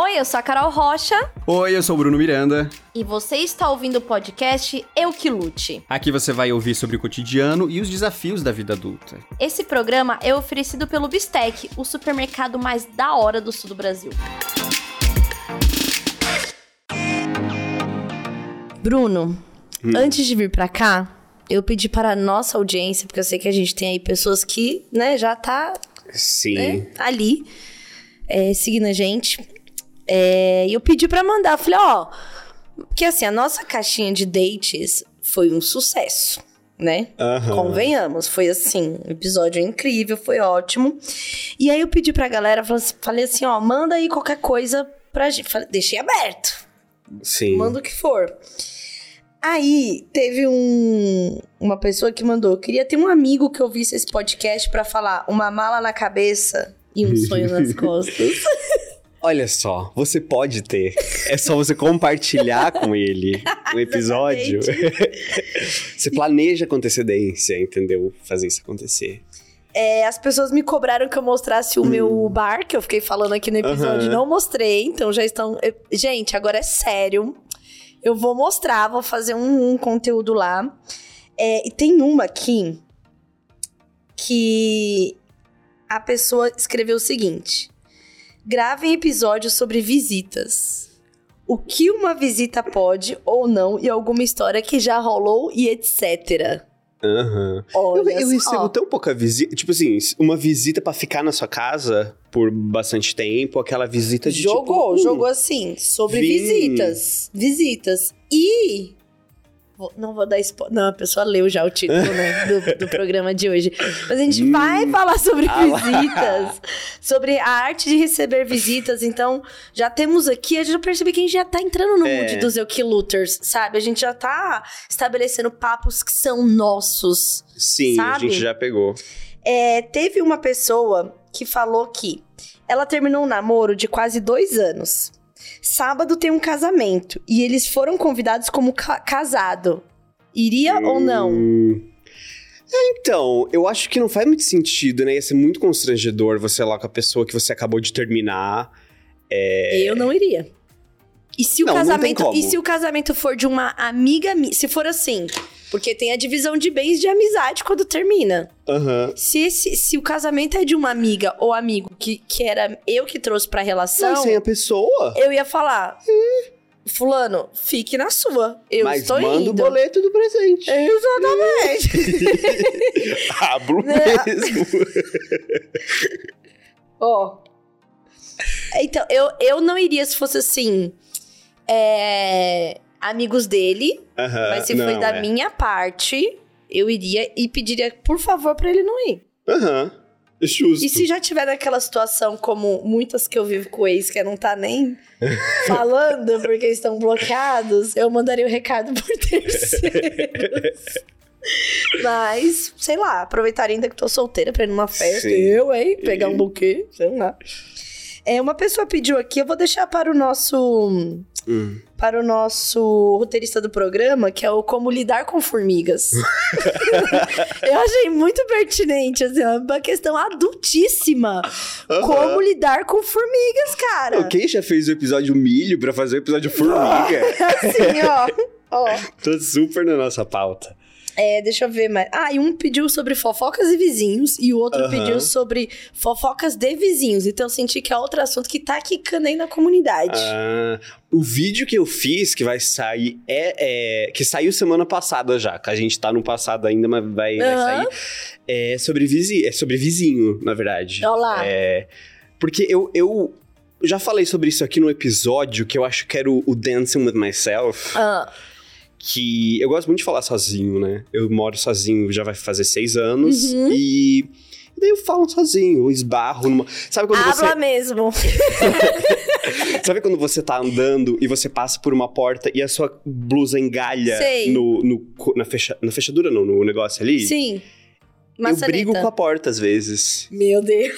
Oi, eu sou a Carol Rocha. Oi, eu sou o Bruno Miranda. E você está ouvindo o podcast Eu Que Lute. Aqui você vai ouvir sobre o cotidiano e os desafios da vida adulta. Esse programa é oferecido pelo Bistec, o supermercado mais da hora do sul do Brasil. Bruno, hum. antes de vir para cá, eu pedi para a nossa audiência, porque eu sei que a gente tem aí pessoas que, né, já tá Sim. Né, ali, é, seguindo a gente. É, e eu pedi para mandar, falei, ó, porque assim, a nossa caixinha de dates foi um sucesso, né? Uhum. Convenhamos, foi assim, um episódio incrível, foi ótimo. E aí eu pedi pra galera, falei assim, ó, manda aí qualquer coisa pra gente. Deixei aberto. Sim. Manda o que for. Aí teve um, uma pessoa que mandou: queria ter um amigo que ouvisse esse podcast para falar uma mala na cabeça e um sonho nas costas. Olha só, você pode ter. É só você compartilhar com ele o episódio. você planeja com antecedência, entendeu? Fazer isso acontecer. É, as pessoas me cobraram que eu mostrasse o hum. meu bar, que eu fiquei falando aqui no episódio, uhum. não mostrei, então já estão. Gente, agora é sério. Eu vou mostrar, vou fazer um, um conteúdo lá. É, e tem uma aqui que a pessoa escreveu o seguinte: Gravem episódios sobre visitas. O que uma visita pode ou não e alguma história que já rolou e etc. Aham. Uhum. Eu, eu recebo tão pouca visita. Tipo assim, uma visita para ficar na sua casa por bastante tempo, aquela visita de. Jogou, tipo, jogou assim, sobre vim. visitas. Visitas. E não vou dar spoiler. Não, a pessoa leu já o título né, do, do programa de hoje. Mas a gente hum. vai falar sobre ah visitas, sobre a arte de receber visitas. Então, já temos aqui, a gente já percebe que a gente já tá entrando no é. mood dos Eukiluters, sabe? A gente já tá estabelecendo papos que são nossos. Sim, sabe? a gente já pegou. É, teve uma pessoa que falou que ela terminou um namoro de quase dois anos. Sábado tem um casamento e eles foram convidados como ca casado. Iria hum... ou não? É, então, eu acho que não faz muito sentido, né? Ia ser muito constrangedor você lá com a pessoa que você acabou de terminar. É... Eu não iria. E se o não, casamento, não e se o casamento for de uma amiga, se for assim, porque tem a divisão de bens de amizade quando termina. Uhum. Se, esse, se o casamento é de uma amiga ou amigo que, que era eu que trouxe pra relação. Mas sem a pessoa? Eu ia falar. Hum, fulano, fique na sua. Eu Mas estou manda indo. o boleto do presente. Exatamente. Abro mesmo. Ó. oh. Então, eu, eu não iria se fosse assim é, amigos dele. mas se não, foi da é. minha parte, eu iria e pediria, por favor, para ele não ir. Aham. Uhum. Justo. E se já tiver naquela situação, como muitas que eu vivo com ex, que não tá nem falando porque estão bloqueados, eu mandaria o recado por terceiros. Mas, sei lá, aproveitaria ainda que tô solteira pra ir numa festa. Sim. Eu, hein? Pegar um buquê, sei lá. É, uma pessoa pediu aqui, eu vou deixar para o nosso hum. para o nosso roteirista do programa, que é o Como Lidar com Formigas. eu achei muito pertinente, assim, uma questão adultíssima. Uhum. Como lidar com formigas, cara. Quem já fez o episódio milho para fazer o episódio formiga? assim, ó. ó. Tô super na nossa pauta. É, deixa eu ver mais. Ah, e um pediu sobre fofocas e vizinhos e o outro uhum. pediu sobre fofocas de vizinhos. Então eu senti que é outro assunto que tá quicando aí na comunidade. Ah, o vídeo que eu fiz, que vai sair, é, é, que saiu semana passada já, que a gente tá no passado ainda, mas vai, uhum. vai sair. É sobre, vizi, é sobre vizinho, na verdade. Olá. É, porque eu, eu já falei sobre isso aqui no episódio, que eu acho que era o, o Dancing With Myself. Ah que eu gosto muito de falar sozinho, né? Eu moro sozinho já vai fazer seis anos uhum. e daí eu falo sozinho, eu esbarro numa. Sabe quando Habla você. mesmo. Sabe quando você tá andando e você passa por uma porta e a sua blusa engalha no, no, na, fecha... na fechadura, não, no negócio ali? Sim. Maçaneta. Eu brigo com a porta às vezes. Meu Deus.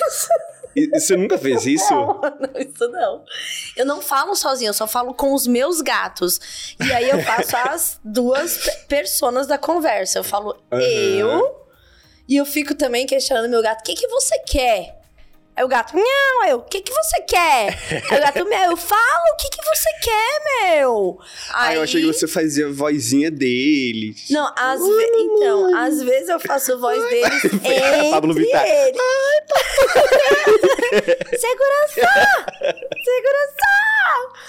Você nunca fez isso? Não, não, isso não. Eu não falo sozinha, eu só falo com os meus gatos. E aí eu faço as duas personas da conversa. Eu falo uhum. eu, e eu fico também questionando meu gato: o que, que você quer? Aí o gato, não, eu, o que que você quer? Aí o gato, meu, fala o que que você quer, meu? Aí, eu achei que você fazia a vozinha dele. Não, às vezes. Então, às vezes eu faço voz deles entre Pablo Vittar. eles. Segurança! Segurança!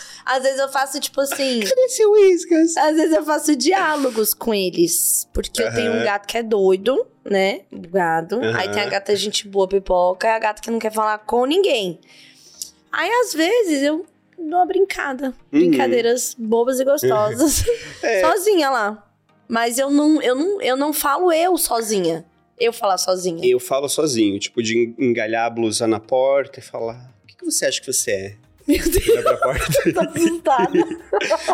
Às vezes eu faço, tipo assim. Cadê seu Whiskas? Às vezes eu faço diálogos com eles. Porque eu tenho um gato que é doido, né? O gado. Aí tem a gata gente boa, pipoca, e a gata que não quer falar com ninguém. Aí, às vezes, eu dou uma brincada. Brincadeiras bobas e gostosas. Uhum. É. Sozinha lá. Mas eu não, eu, não, eu não falo eu sozinha. Eu falar sozinha. Eu falo sozinho, tipo, de engalhar a blusa na porta e falar: O que, que você acha que você é? Meu Deus, pra porta. tô assustada.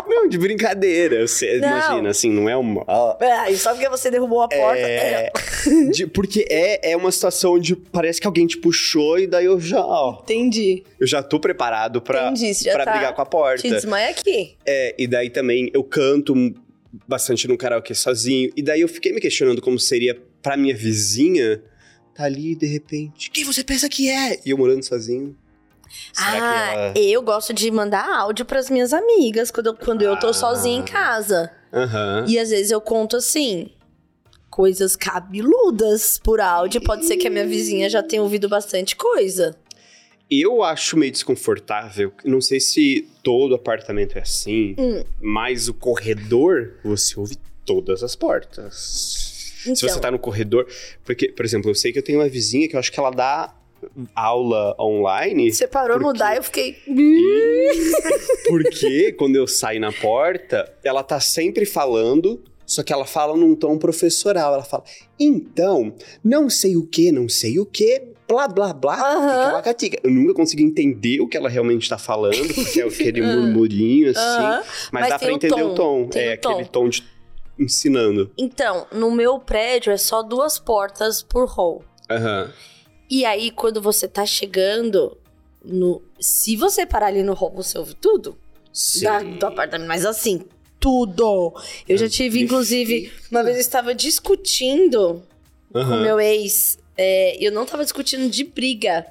não, de brincadeira. Você Não. imagina, assim, não é uma. É, só porque você derrubou a porta. É, de- porque é, é uma situação onde parece que alguém te puxou e daí eu já, ó, Entendi. eu já tô preparado pra, Entendi, você já pra tá- brigar com a porta. Te desmaia aqui. É, e daí também eu canto bastante no karaokê sozinho. E daí eu fiquei me questionando como seria pra minha vizinha tá ali de repente. Quem você pensa que é? E eu morando sozinho. Será ah, ela. eu gosto de mandar áudio pras minhas amigas quando eu, quando eu tô Ah. sozinha em casa. Aham. E às vezes eu conto assim. Coisas cabeludas por áudio. Pode ser que a minha vizinha já tenha ouvido bastante coisa. Eu acho meio desconfortável. Não sei se todo apartamento é assim, Hum. mas o corredor você ouve todas as portas. Então, Se você tá no corredor. Porque, por exemplo, eu sei que eu tenho uma vizinha que eu acho que ela dá aula online. você parou por no quê? dar, eu fiquei. Porque quando eu saio na porta, ela tá sempre falando, só que ela fala num tom professoral. Ela fala, então, não sei o que, não sei o que, blá blá blá, Aham. tica-lacatica." Eu nunca consegui entender o que ela realmente tá falando, porque é aquele murmurinho assim. Aham. Mas, Mas dá o entender o tom, tom. tem É o aquele tom. tom de ensinando. Então, no meu prédio é só duas portas por hall. Aham. E aí, quando você tá chegando no. Se você parar ali no hall, você ouve tudo Sim. da- do apartamento. Mas assim, tudo. Eu já tive, inclusive, uma vez eu estava discutindo com Aham. meu ex. é, eu não tava discutindo de briga.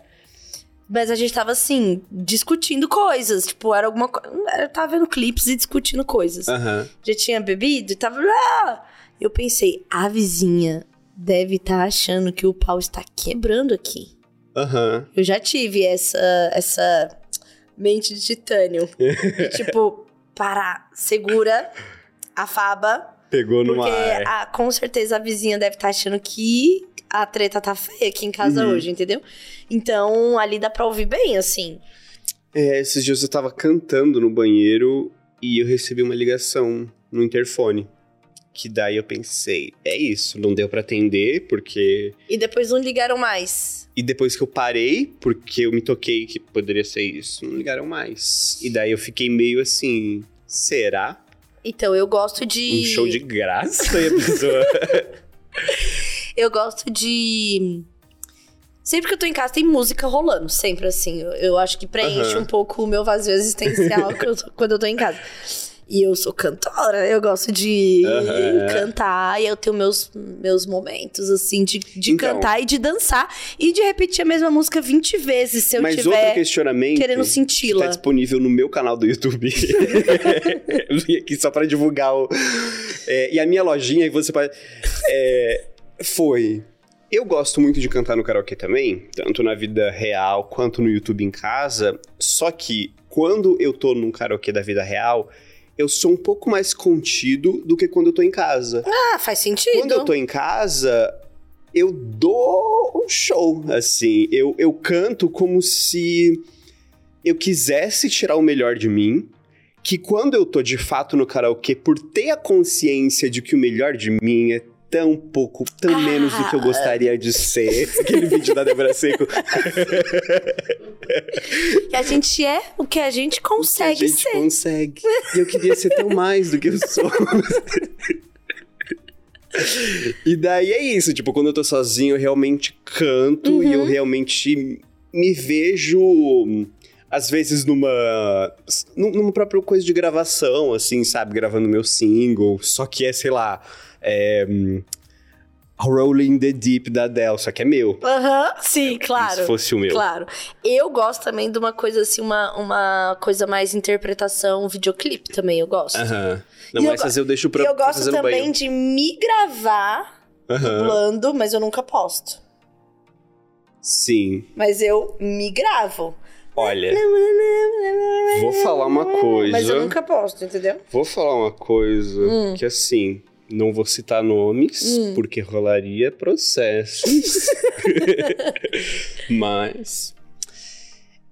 Mas a gente tava assim, discutindo coisas. Tipo, era alguma coisa. Eu tava vendo clipes e discutindo coisas. Aham. Já tinha bebido e tava. "Ah!" Eu pensei, a vizinha deve estar achando que o pau está quebrando aqui. Aham. Eu já tive essa, essa mente de titânio. Tipo, parar, segura, afaba. Pegou no Porque a- com certeza a vizinha deve estar achando que a treta tá feia aqui em casa Uhum. hoje, entendeu? Então ali dá pra ouvir bem, assim. É, esses dias eu tava cantando no banheiro e eu recebi uma ligação no interfone. Que daí eu pensei, é isso, não deu pra atender, porque. E depois não ligaram mais. E depois que eu parei, porque eu me toquei que poderia ser isso, não ligaram mais. E daí eu fiquei meio assim, será? Então eu gosto de. Um show de graça e a pessoa. Eu gosto de. Sempre que eu tô em casa tem música rolando, sempre assim. Eu, eu acho que preenche Aham. um pouco o meu vazio existencial eu tô- quando eu tô em casa. E eu sou cantora, eu gosto de Aham. cantar e eu tenho meus, meus momentos, assim, de, de Então. cantar e de dançar e de repetir a mesma música 20 vezes se eu Mas outro tiver questionamento. querendo que senti-la. Tá disponível no meu canal do YouTube. eu vim aqui só pra divulgar o. É, e a minha lojinha, e você pode. é, foi. Eu gosto muito de cantar no karaokê também, tanto na vida real quanto no YouTube em casa. Só que quando eu tô num karaokê da vida real, eu sou um pouco mais contido do que quando eu tô em casa. Ah, faz sentido. Quando eu tô em casa, eu dou um show, assim. Eu, eu canto como se eu quisesse tirar o melhor de mim. Que quando eu tô de fato no karaokê, por ter a consciência de que o melhor de mim é tão pouco, tão Ah. menos do que eu gostaria de ser. Aquele vídeo da Débora Seco. Que a gente é o que a gente que a consegue gente ser. consegue. E eu queria ser tão mais do que eu sou. e daí é isso, tipo, quando eu tô sozinho, eu realmente canto e eu Uhum. realmente me vejo. Às vezes numa. num- numa própria coisa de gravação, assim, sabe? Gravando meu single. Só que é, sei lá. É, hum, Rolling the Deep da Adele, só que é meu. Aham, sim, claro. Se fosse o meu. Claro. Eu gosto também de uma coisa assim, uma, uma coisa mais interpretação, videoclipe também, eu gosto. Aham. Não, E eu mas essas eu deixo pra, eu gosto também de me gravar Aham. dublando, mas eu nunca posto. Sim. Mas eu me gravo. Olha, vou falar uma coisa. Mas eu nunca posto, entendeu? Vou falar uma coisa Hum. que assim, não vou citar nomes, porque rolaria processos. Mas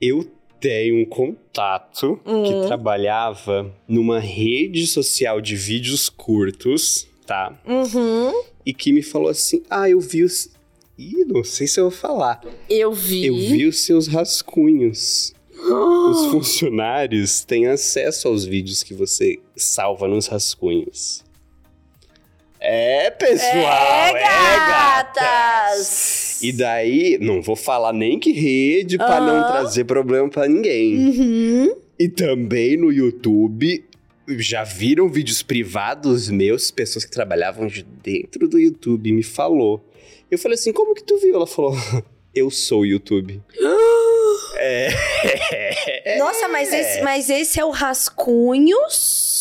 eu tenho um contato Hum. que trabalhava numa rede social de vídeos curtos, tá? Uhum. E que me falou assim: Ah, eu vi os. Ih, não sei se eu vou falar. Eu vi. Eu vi os seus rascunhos. Os funcionários têm acesso aos vídeos que você salva nos rascunhos. É, pessoal! É, gatas! gatas! E daí, não vou falar nem que rede pra não trazer problema pra ninguém. Uhum. E também no YouTube, já viram vídeos privados meus, pessoas que trabalhavam de dentro do YouTube me falou. Eu falei assim, como que tu viu? Ela falou, eu sou o YouTube. é. Nossa, mas esse, mas esse é o Rascunhos?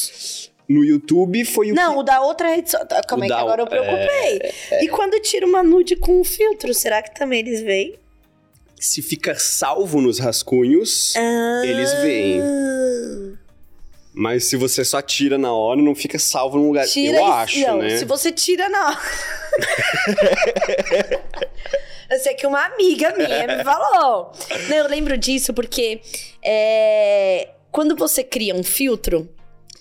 No YouTube foi o Não, o da outra rede social. Calma O aí, que agora eu preocupei. E quando tira uma nude com um filtro, será que também eles veem? que se fica salvo nos rascunhos, eles veem. Mas se você só tira na hora, não fica salvo num lugar. Tira eu e- acho, não, né? se você tira na Eu sei que uma amiga minha me falou. Não, eu lembro disso porque é, quando você cria um filtro,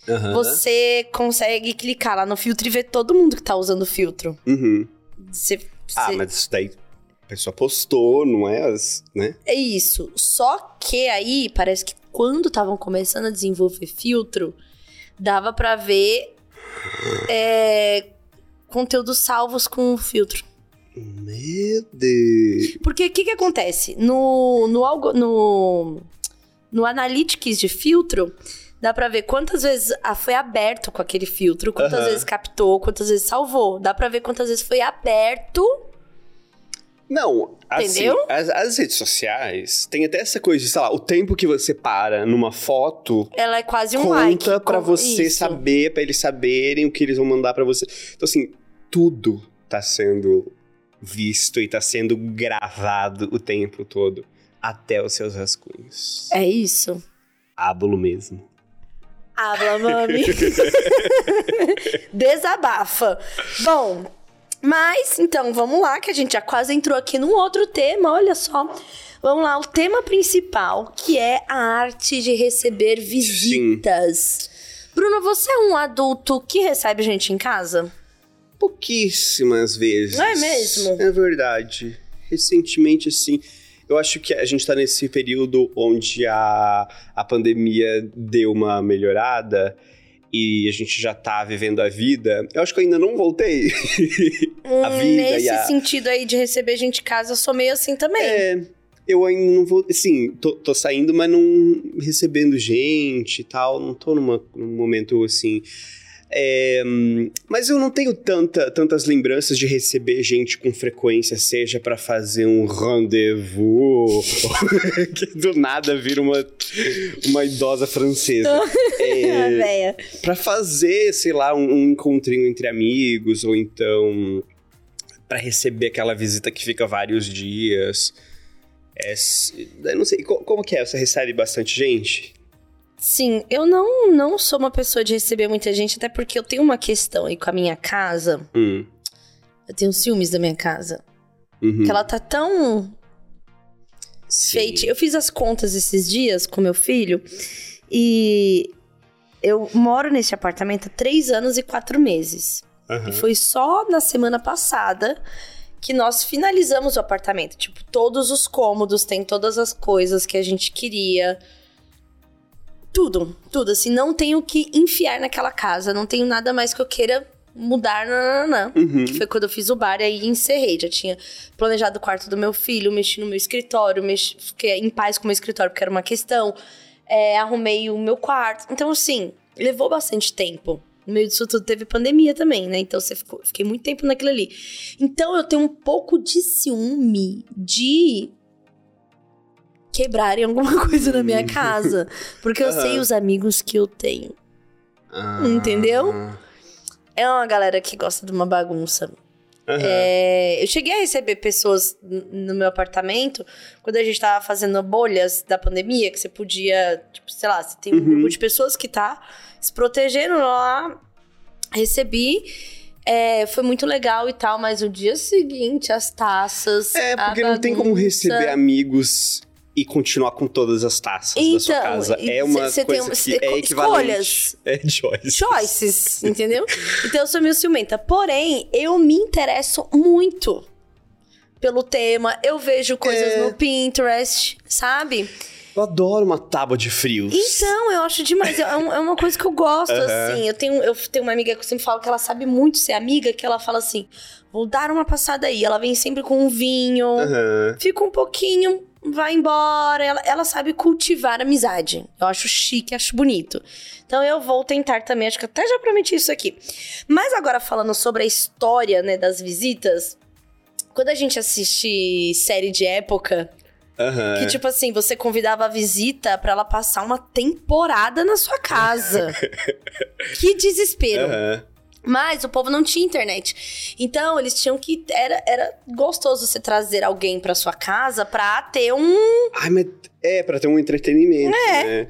Aham. você consegue clicar lá no filtro e ver todo mundo que tá usando o filtro. Uhum. Você, Ah, você- mas isso daí a pessoa postou, não é? As, né? É isso. Só que aí, parece que quando estavam começando a desenvolver filtro, dava pra ver é, conteúdos salvos com o filtro. Meu Deus. Porque o que, que acontece? No, no, algo, no, no Analytics de filtro, dá pra ver quantas vezes ah, foi aberto com aquele filtro, quantas Aham. vezes captou, quantas vezes salvou. Dá pra ver quantas vezes foi aberto. Não, assim, as, as redes sociais tem até essa coisa de, sei lá, o tempo que você para numa foto Ela é quase um conta like. pra com- você isso. saber, pra eles saberem o que eles vão mandar pra você. Então, assim, tudo tá sendo visto e tá sendo gravado o tempo todo. Até os seus rascunhos. É isso. Ábulo mesmo. Habla, mami. Desabafa. Bom, mas então vamos lá, que a gente já quase entrou aqui num outro tema, olha só. Vamos lá, o tema principal, que é a arte de receber visitas. Bruno, você é um adulto que recebe gente em casa? Pouquíssimas vezes. Não é mesmo? É verdade. Recentemente, assim, eu acho que a gente tá nesse período onde a, a pandemia deu uma melhorada e a gente já tá vivendo a vida. Eu acho que eu ainda não voltei. a Hum, vida Nesse e a... sentido aí de receber gente em casa, eu sou meio assim também. É, eu ainda não vou. Assim, tô, tô saindo, mas não recebendo gente e tal. Não tô numa, num momento assim. É, mas eu não tenho tanta, tantas lembranças de receber gente com frequência, seja pra fazer um rendezvous, que do nada vira uma, uma idosa francesa. É, véia. Pra fazer, sei lá, um, um encontrinho entre amigos, ou então pra receber aquela visita que fica vários dias. É, eu não sei, co- como que é? Você recebe bastante gente? Sim, eu não, não sou uma pessoa de receber muita gente, até porque eu tenho uma questão aí com a minha casa. Hum. Eu tenho ciúmes da minha casa. uhum, Que ela tá tão sim. feita. Eu fiz as contas esses dias com meu filho e eu moro nesse apartamento há três anos e quatro meses. Aham. E foi só na semana passada que nós finalizamos o apartamento. Tipo, todos os cômodos, tem todas as coisas que a gente queria. Tudo, tudo. Assim, não tenho que enfiar naquela casa. Não tenho nada mais que eu queira mudar. Não. Uhum. Que foi quando eu fiz o bar e aí encerrei. Já tinha planejado o quarto do meu filho, mexi no meu escritório, mexi, fiquei em paz com o meu escritório porque era uma questão. É, arrumei o meu quarto. Então, assim, levou bastante tempo. No meio disso tudo teve pandemia também, né? Então você ficou, fiquei muito tempo naquilo ali. Então eu tenho um pouco de ciúme de quebrarem alguma coisa na minha casa. Porque eu Aham. sei os amigos que eu tenho. Ah. Entendeu? É uma galera que gosta de uma bagunça. Aham. É, eu cheguei a receber pessoas no meu apartamento quando a gente tava fazendo bolhas da pandemia, que você podia, tipo, sei lá, você tem um Uhum. grupo de pessoas que tá se protegendo lá. Recebi. é, foi muito legal e tal, mas o dia seguinte, as taças. É, porque não tem como bagunça. receber amigos e continuar com todas as taças da sua Então, casa. É uma cê- cê tem coisa um- que cê- é equivalente. escolhas. É choices. choices, entendeu? Então eu sou meio ciumenta. Porém, eu me interesso muito pelo tema. Eu vejo coisas É. no Pinterest, sabe? Eu adoro uma tábua de frios. Então, eu acho demais. É, um- é uma coisa que eu gosto, Aham. assim. Eu tenho, eu tenho uma amiga que eu sempre falo que ela sabe muito ser amiga, que ela fala assim: vou dar uma passada aí. Ela vem sempre com um vinho, Aham. fica um pouquinho, vai embora. Ela, ela sabe cultivar amizade. Eu acho chique, acho bonito. Então eu vou tentar também, acho que até já prometi isso aqui. Mas agora falando sobre a história, né, das visitas, quando a gente assiste série de época, Aham. que tipo assim, você convidava a visita pra ela passar uma temporada na sua casa. que desespero. Aham. Mas o povo não tinha internet. Então, eles tinham que. Era, era gostoso você trazer alguém pra sua casa pra ter um. Ai, mas é, pra ter um entretenimento, É. né?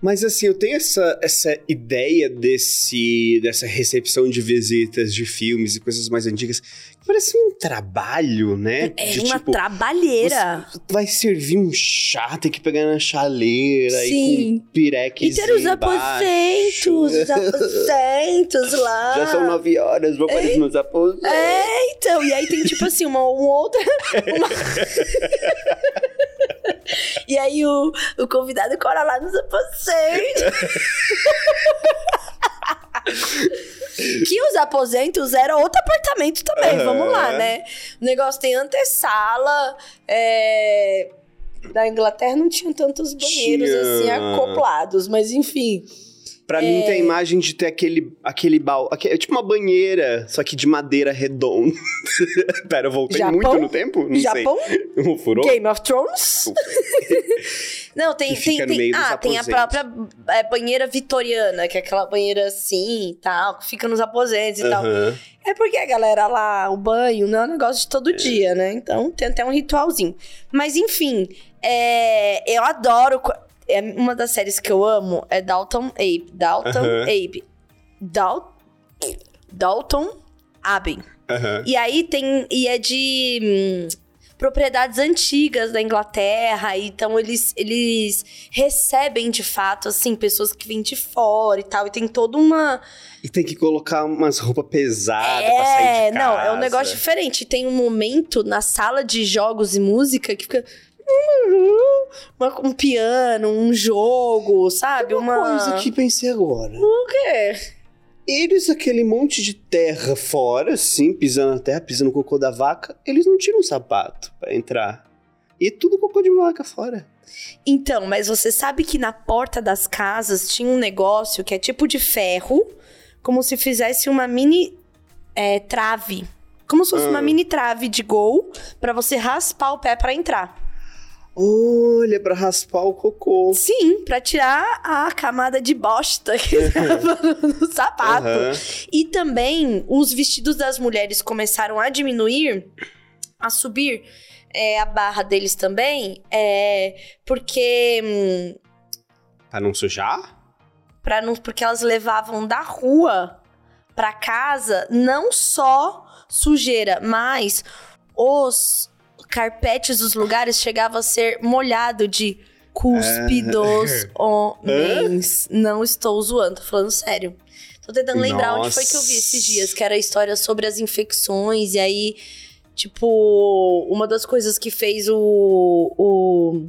Mas assim, eu tenho essa, essa ideia desse, dessa recepção de visitas de filmes e coisas mais antigas que parece um trabalho, né? É de, uma tipo, trabalheira. Vai servir um chá, tem que pegar na chaleira Sim. e com pireques. E ter os aposentos, os aposentos lá. Já são nove horas, vou para os meus aposentos. É, então, e aí tem tipo assim, uma, uma outra. uma- e aí o, o convidado cora lá nos aposentos. que os aposentos era outro apartamento também, Aham. vamos lá, né? O negócio tem antessala, é... Na Inglaterra não tinham tantos banheiros Tinha. assim acoplados, mas enfim. Pra mim É. tem a imagem de ter aquele, aquele baú. É tipo uma banheira, só que de madeira redonda. Pera, eu voltei Japão? muito no tempo? Não Japão? sei. Furou? Game of Thrones? Não, tem, tem, tem, ah, tem a aposentos. própria é, banheira vitoriana, que é aquela banheira assim e tal, que fica nos aposentos e tal. É porque a galera lá, o banho não é um negócio de todo dia, né? Então tem até um ritualzinho. Mas enfim, é, eu adoro. É uma das séries que eu amo é Dalton Abe. Dalton. Abe. Dal, Dalton Abbey. Aham. E aí tem. E é de hum, propriedades antigas da Inglaterra. Então eles, eles recebem de fato, assim, pessoas que vêm de fora e tal. E tem toda uma. E tem que colocar umas roupas pesadas pra sair É, de não, casa. é um negócio diferente. Tem um momento na sala de jogos e música que fica. Uma- um piano, um jogo, sabe? Uma. Coisa que pensei agora. O quê? Eles, aquele monte de terra fora, assim, pisando na terra, pisando no cocô da vaca, eles não tiram sapato pra entrar. E tudo cocô de vaca fora. Então, mas você sabe que na porta das casas tinha um negócio que é tipo de ferro, como se fizesse uma mini é, trave. Como se fosse Ah. uma mini trave de gol pra você raspar o pé pra entrar. Olha, pra raspar o cocô. Sim, pra tirar a camada de bosta que tava no sapato. Aham. E também os vestidos das mulheres começaram a diminuir, a subir é, a barra deles também, é, porque hum, Pra não sujar? Pra não, porque elas levavam da rua pra casa não só sujeira, mas os carpetes dos lugares chegavam a ser molhado de cuspe dos homens. Não estou zoando, tô falando sério. Tô tentando lembrar onde foi que eu vi esses dias, que era a história sobre as infecções, e aí, tipo, uma das coisas que fez o. o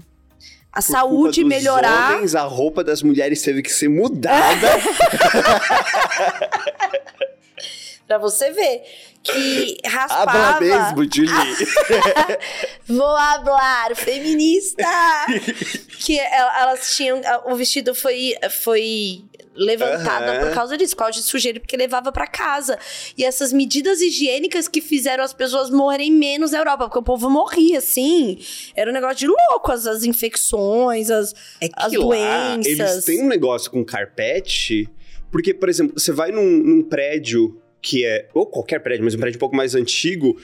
a Por saúde melhorar. Homens, a roupa das mulheres teve que ser mudada. Pra você ver que Habla raspava. mesmo, Julie. Vou hablar, feminista! que el- elas tinham. O vestido foi, foi levantada Aham. por causa disso, por causa de sujeira, porque levava pra casa. E essas medidas higiênicas que fizeram as pessoas morrerem menos na Europa, porque o povo morria, assim. Era um negócio de louco, as, as infecções, as, É que as lá, doenças. eles têm um negócio com carpete, porque, por exemplo, você vai num, num prédio que é, ou qualquer prédio, mas um prédio um pouco mais antigo,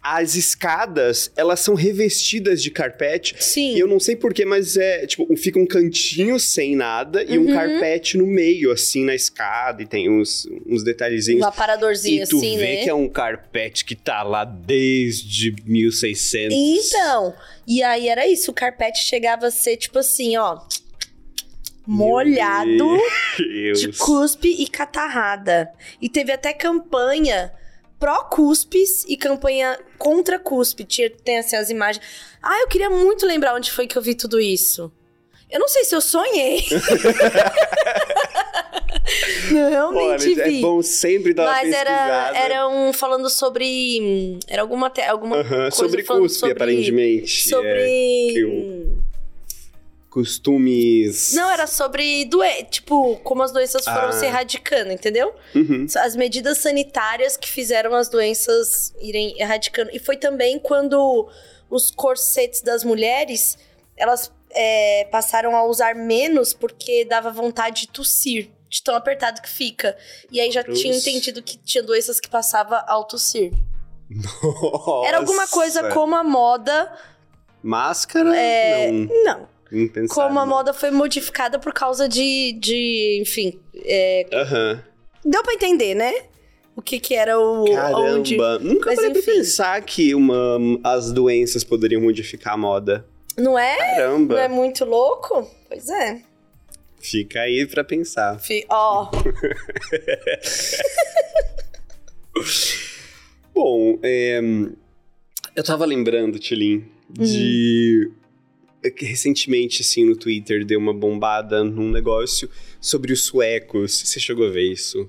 as escadas, elas são revestidas de carpete. Sim. E eu não sei porquê, mas é, tipo, fica um cantinho sem nada e Uhum. um carpete no meio, assim, na escada, e tem uns, uns detalhezinhos. Um aparadorzinho E tu assim, vê né? que é um carpete que tá lá desde 1600. Então, e aí era isso, o carpete chegava a ser tipo assim, ó, molhado de cuspe e catarrada. E teve até campanha pró-cuspes e campanha contra cuspe. Tinha, tem assim as imagens. Ah, eu queria muito lembrar onde foi que eu vi tudo isso. Eu não sei se eu sonhei. não, realmente Olha, vi. é bom sempre dar uma Mas era, pesquisada. era um falando sobre. Era alguma. te- alguma Aham, coisa sobre cuspe, sobre- aparentemente. Sobre. É, o- costumes. Não, era sobre doen tipo, como as doenças foram Ah. se erradicando, entendeu? Uhum. As medidas sanitárias que fizeram as doenças irem erradicando. E foi também quando os corsetes das mulheres, elas é, passaram a usar menos porque dava vontade de tossir. De tão apertado que fica. E aí já tinha Nossa. entendido que tinha doenças que passava ao tossir. Era alguma coisa Nossa. como a moda. Máscara? É, Não, Não. Impensável. Como a moda foi modificada por causa de. de enfim. é, Aham. deu pra entender, né? O que que era o. Caramba. Onde... Nunca parei pra pensar que uma, as doenças poderiam modificar a moda. Não é? Caramba. Não é muito louco? Pois é. Fica aí pra pensar. Ó. Bom, é, eu tava lembrando, Tilin, de. que recentemente, assim, no Twitter deu uma bombada num negócio sobre os suecos. Você chegou a ver isso?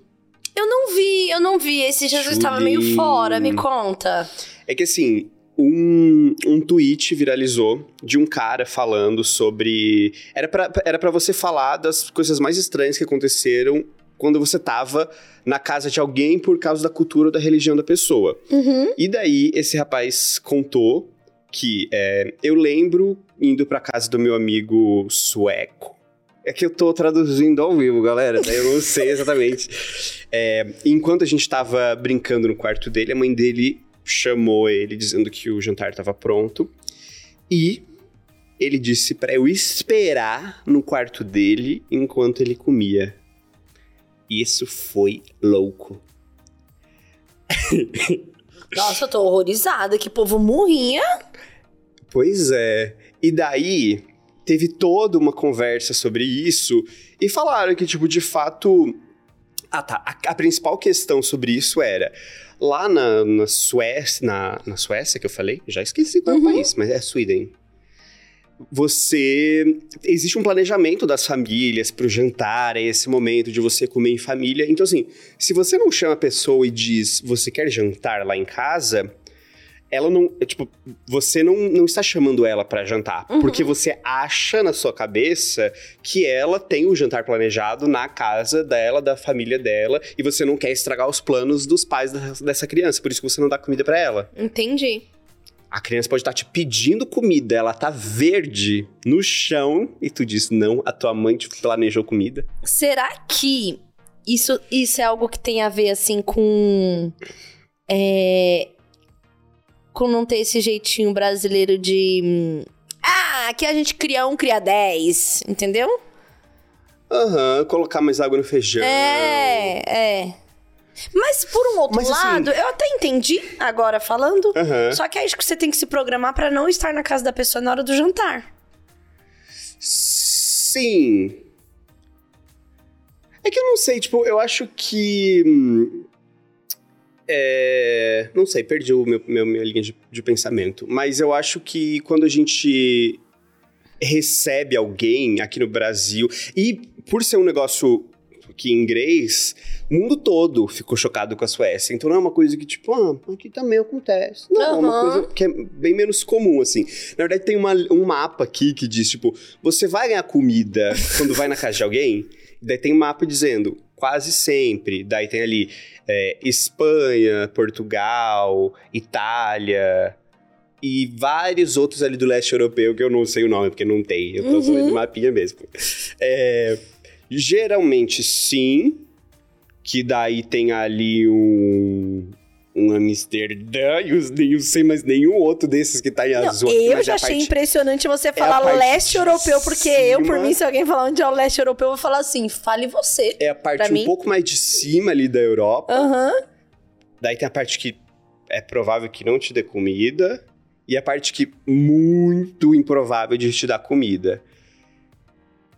Eu não vi, eu não vi. Esse Jesus estava meio fora, me conta. É que assim, um, um tweet viralizou de um cara falando sobre. Era pra, era pra você falar das coisas mais estranhas que aconteceram quando você tava na casa de alguém por causa da cultura ou da religião da pessoa. Uhum. E daí, esse rapaz contou que é, eu lembro indo pra casa do meu amigo sueco. É que eu tô traduzindo ao vivo, galera, daí eu não sei exatamente. É, enquanto a gente tava brincando no quarto dele, a mãe dele chamou ele dizendo que o jantar tava pronto. E ele disse pra eu esperar no quarto dele enquanto ele comia. Isso foi louco. Nossa, eu tô horrorizada. Que povo morrinha. Pois é. E daí teve toda uma conversa sobre isso e falaram que, tipo, de fato. Ah, tá. A, a principal questão sobre isso era. Lá na, na Suécia. Na, na Suécia que eu falei? Já esqueci qual é o Uhum. país, mas é Sweden. Você. Existe um planejamento das famílias pro jantar, é esse momento de você comer em família. Então, assim, se você não chama a pessoa e diz você quer jantar lá em casa, ela não. é, Tipo, você não, não está chamando ela pra jantar. Uhum. Porque você acha na sua cabeça que ela tem o jantar planejado na casa dela, da família dela, e você não quer estragar os planos dos pais dessa criança. Por isso que você não dá comida pra ela. Entendi. A criança pode estar te pedindo comida, ela tá verde no chão, e tu diz: não, a tua mãe te planejou comida. Será que isso, isso é algo que tem a ver, assim, com. É, com não ter esse jeitinho brasileiro de. hum, Ah, aqui a gente cria um, cria dez, entendeu? Aham, colocar mais água no feijão. É, é. Mas por um outro Mas, assim- lado, eu até entendi agora falando. Aham. Só que que você tem que se programar pra não estar na casa da pessoa na hora do jantar. Sim. É que eu não sei, tipo, eu acho que. É, não sei, perdi o meu, meu- minha linha de, de pensamento. Mas eu acho que quando a gente recebe alguém aqui no Brasil, e por ser um negócio que inglês, o mundo todo ficou chocado com a Suécia. Então não é uma coisa que, tipo, ah, aqui também acontece. Não, é uma coisa que é bem menos comum, assim. Na verdade, tem uma- um mapa aqui que diz, tipo, você vai ganhar comida quando vai na casa de alguém? Daí tem um mapa dizendo, quase sempre. Daí tem ali é, Espanha, Portugal, Itália e vários outros ali do leste europeu que eu não sei o nome, porque não tem. Eu tô Uhum. de mapinha mesmo. É, geralmente sim, que daí tem ali um. Um Amsterdã e os, nem eu sei mais nenhum outro desses que tá em Não, azul. eu mas é já achei parte- impressionante você a falar parte leste europeu, porque eu, por cima. mim, se alguém falar onde é o leste europeu, eu vou falar assim, fale você. É a parte um mim. pouco mais de cima ali da Europa. Aham. Daí tem a parte que é provável que não te dê comida. E a parte que muito improvável de te dar comida.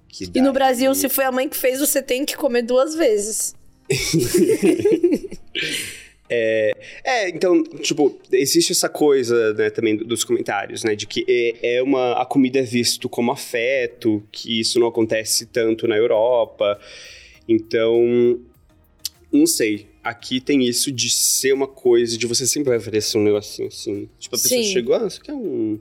Que E no Brasil, se foi a mãe que fez, você tem que comer duas vezes. É, então, tipo, existe essa coisa, né, também dos comentários, né, de que é, é uma, a comida é visto como afeto, que isso não acontece tanto na Europa. Então, não sei. Aqui tem isso de ser uma coisa, de você sempre vai oferecer um negocinho assim. Tipo, a pessoa Sim. chegou, ah, você quer um,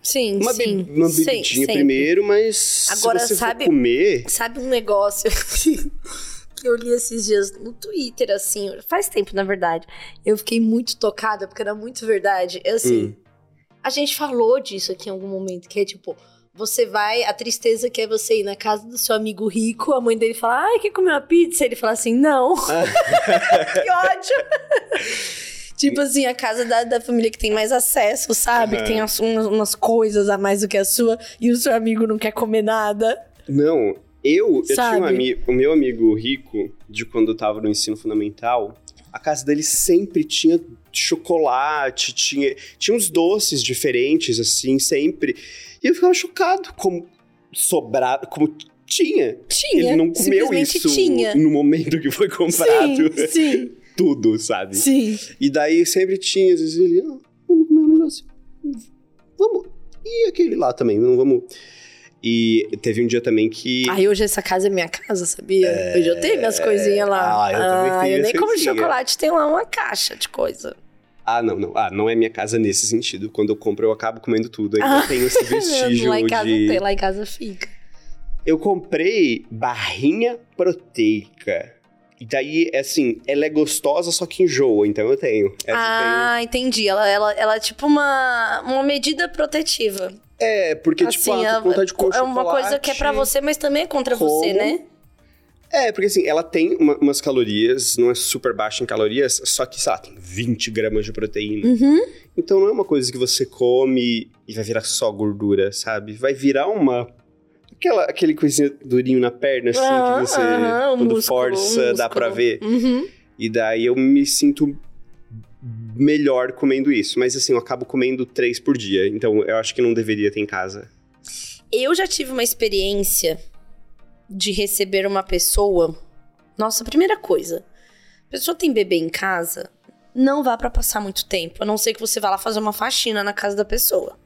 Sim, uma, be- sim. uma Sim, bebidinha sempre. primeiro, mas Agora, se você sabe- comer... Sabe um negócio que, eu li esses dias no Twitter, assim, faz tempo, na verdade. Eu fiquei muito tocada, porque era muito verdade. É Assim, Hum. a gente falou disso aqui em algum momento, que é tipo, você vai, a tristeza que é você ir na casa do seu amigo rico, a mãe dele fala, ai, quer comer uma pizza? Ele fala assim, não. que ódio! tipo assim, a casa da, da família que tem mais acesso, sabe? Que tem as- umas, umas coisas a mais do que a sua, e o seu amigo não quer comer nada. Não, eu, eu tinha um amigo, o meu amigo rico, de quando eu tava no ensino fundamental, a casa dele sempre tinha chocolate, tinha, tinha uns doces diferentes, assim, sempre. E eu ficava chocado como sobrava, como tinha. Tinha. Ele não comeu isso tinha. no momento que foi comprado. Sim, sim, Tudo, sabe? sim. E daí sempre tinha, às vezes ele, ah, vamos comer um negócio. Vamos. E aquele lá também, não vamos. E teve um dia também que. Aí hoje essa casa é minha casa, sabia? Hoje eu tenho minhas coisinhas lá. Ah, eu também tenho eu nem como chocolate, tem lá uma caixa de coisa. Ah, não, não. Ah, não é minha casa nesse sentido. Quando eu compro, eu acabo comendo tudo. Ainda Ah. tenho esse vestígio lá em casa de. tem, lá em casa fica. Eu comprei barrinha proteica. E daí, assim, ela é gostosa, só que enjoa, então eu tenho. Essa ah, entendi. Ela, ela, ela é tipo uma, uma medida protetiva. tem. É, porque, tipo, assim, ah, tô com vontade de comer é uma coisa que é pra você, mas também é contra você, como. né? É, porque assim, ela tem uma- umas calorias, não é super baixa em calorias, só que, sei lá, tem 20 gramas de proteína. Uhum. Então não é uma coisa que você come e vai virar só gordura, sabe? Vai virar uma. Aquela, aquele coisinha durinho na perna, assim, Aham, que você, um quando músculo, força, dá pra ver. Uhum. E daí eu me sinto melhor comendo isso. Mas assim, eu acabo comendo três por dia. Então eu acho que não deveria ter em casa. Eu já tive uma experiência de receber uma pessoa. Nossa, primeira coisa. A pessoa tem bebê em casa, não vá pra passar muito tempo. A não ser que você vá lá fazer uma faxina na casa da pessoa.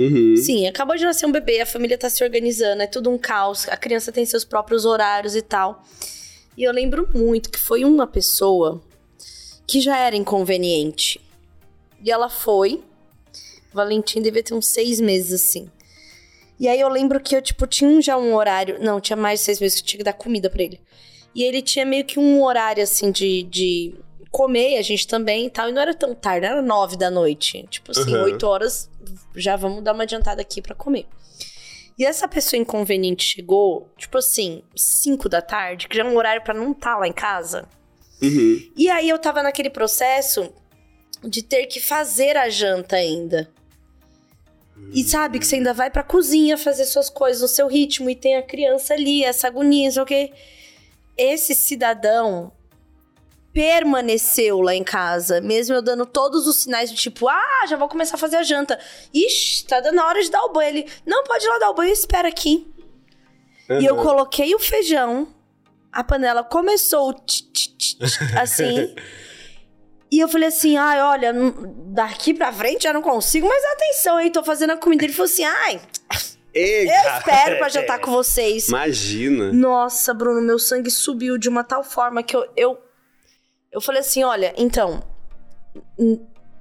Uhum. Sim, acabou de nascer um bebê, a família tá se organizando, é tudo um caos, a criança tem seus próprios horários e tal. E eu lembro muito que foi uma pessoa que já era inconveniente. E ela foi. Valentim devia ter uns seis meses assim. E aí eu lembro que eu, tipo, tinha já um horário. Não, tinha mais de seis meses que eu tinha que dar comida pra ele. E ele tinha meio que um horário, assim, de, de comer, a gente também e tal. E não era tão tarde, era nove da noite. Tipo assim, Uhum. oito horas, já vamos dar uma adiantada aqui pra comer. E essa pessoa inconveniente chegou, tipo assim, cinco da tarde, que já é um horário pra não estar lá em casa. Uhum. E aí eu tava naquele processo de ter que fazer a janta ainda. E sabe que você ainda vai pra cozinha fazer suas coisas no seu ritmo e tem a criança ali, essa agonia, sei o quê. Esse cidadão permaneceu lá em casa, mesmo eu dando todos os sinais do tipo, ah, já vou começar a fazer a janta. Ixi, tá dando a hora de dar o banho. Ele, não, pode ir lá dar o banho, espera aqui. E eu Uhum. coloquei o feijão, a panela começou tch, tch, tch, assim. e eu falei assim: ai, olha, daqui pra frente já não consigo mais atenção, hein? Tô fazendo a comida. Ele falou assim: ai, Ei, Eu espero pra jantar com vocês. Imagina. Nossa, Bruno, meu sangue subiu de uma tal forma que eu. Eu, eu falei assim: olha, então.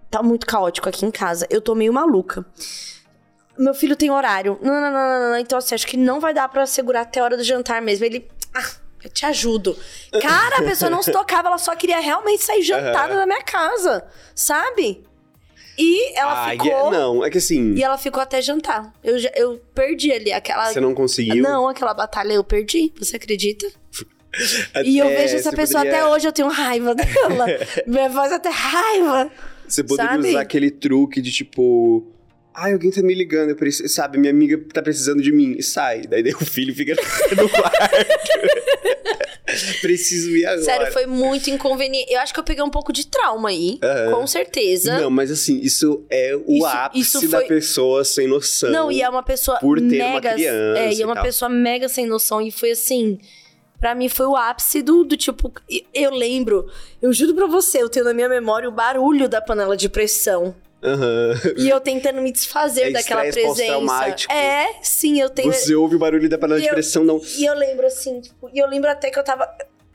Tá muito caótico aqui em casa. Eu tô meio maluca. Meu filho tem horário. Não, não, não, não, não. Então, assim, acho que não vai dar pra segurar até a hora do jantar mesmo. Ele. Ah, eu te ajudo. Cara, a pessoa não se tocava, ela só queria realmente sair jantada da minha casa. Sabe? E ela Ai, ficou. é- não, é que assim, E ela ficou até jantar. Eu, eu perdi ali aquela. você não conseguiu. Não, aquela batalha eu perdi, você acredita? E eu É, vejo essa pessoa poderia- até hoje, eu tenho raiva dela. Me faz até raiva. Você poderia Sabe? usar aquele truque de tipo. Ai, alguém tá me ligando, eu preciso, sabe? Minha amiga tá precisando de mim. E sai. Daí, daí o filho fica no quarto. Preciso ir agora. Sério, foi muito inconveniente. Eu acho que eu peguei um pouco de trauma aí, Aham. com certeza. Não, mas assim, isso é o Isso- ápice isso da foi- pessoa sem noção. Não, e é uma pessoa por ter uma mega. criança é, e e é uma tal. pessoa mega sem noção. E foi assim. Pra mim foi o ápice do, do tipo. Eu lembro, eu juro pra você, eu tenho na minha memória o barulho da panela de pressão. Aham. E eu tentando me desfazer É daquela presença. É, sim, eu tenho. Você ouve o barulho da panela E de eu- pressão, não. E eu lembro assim, tipo, e eu lembro até que eu tava.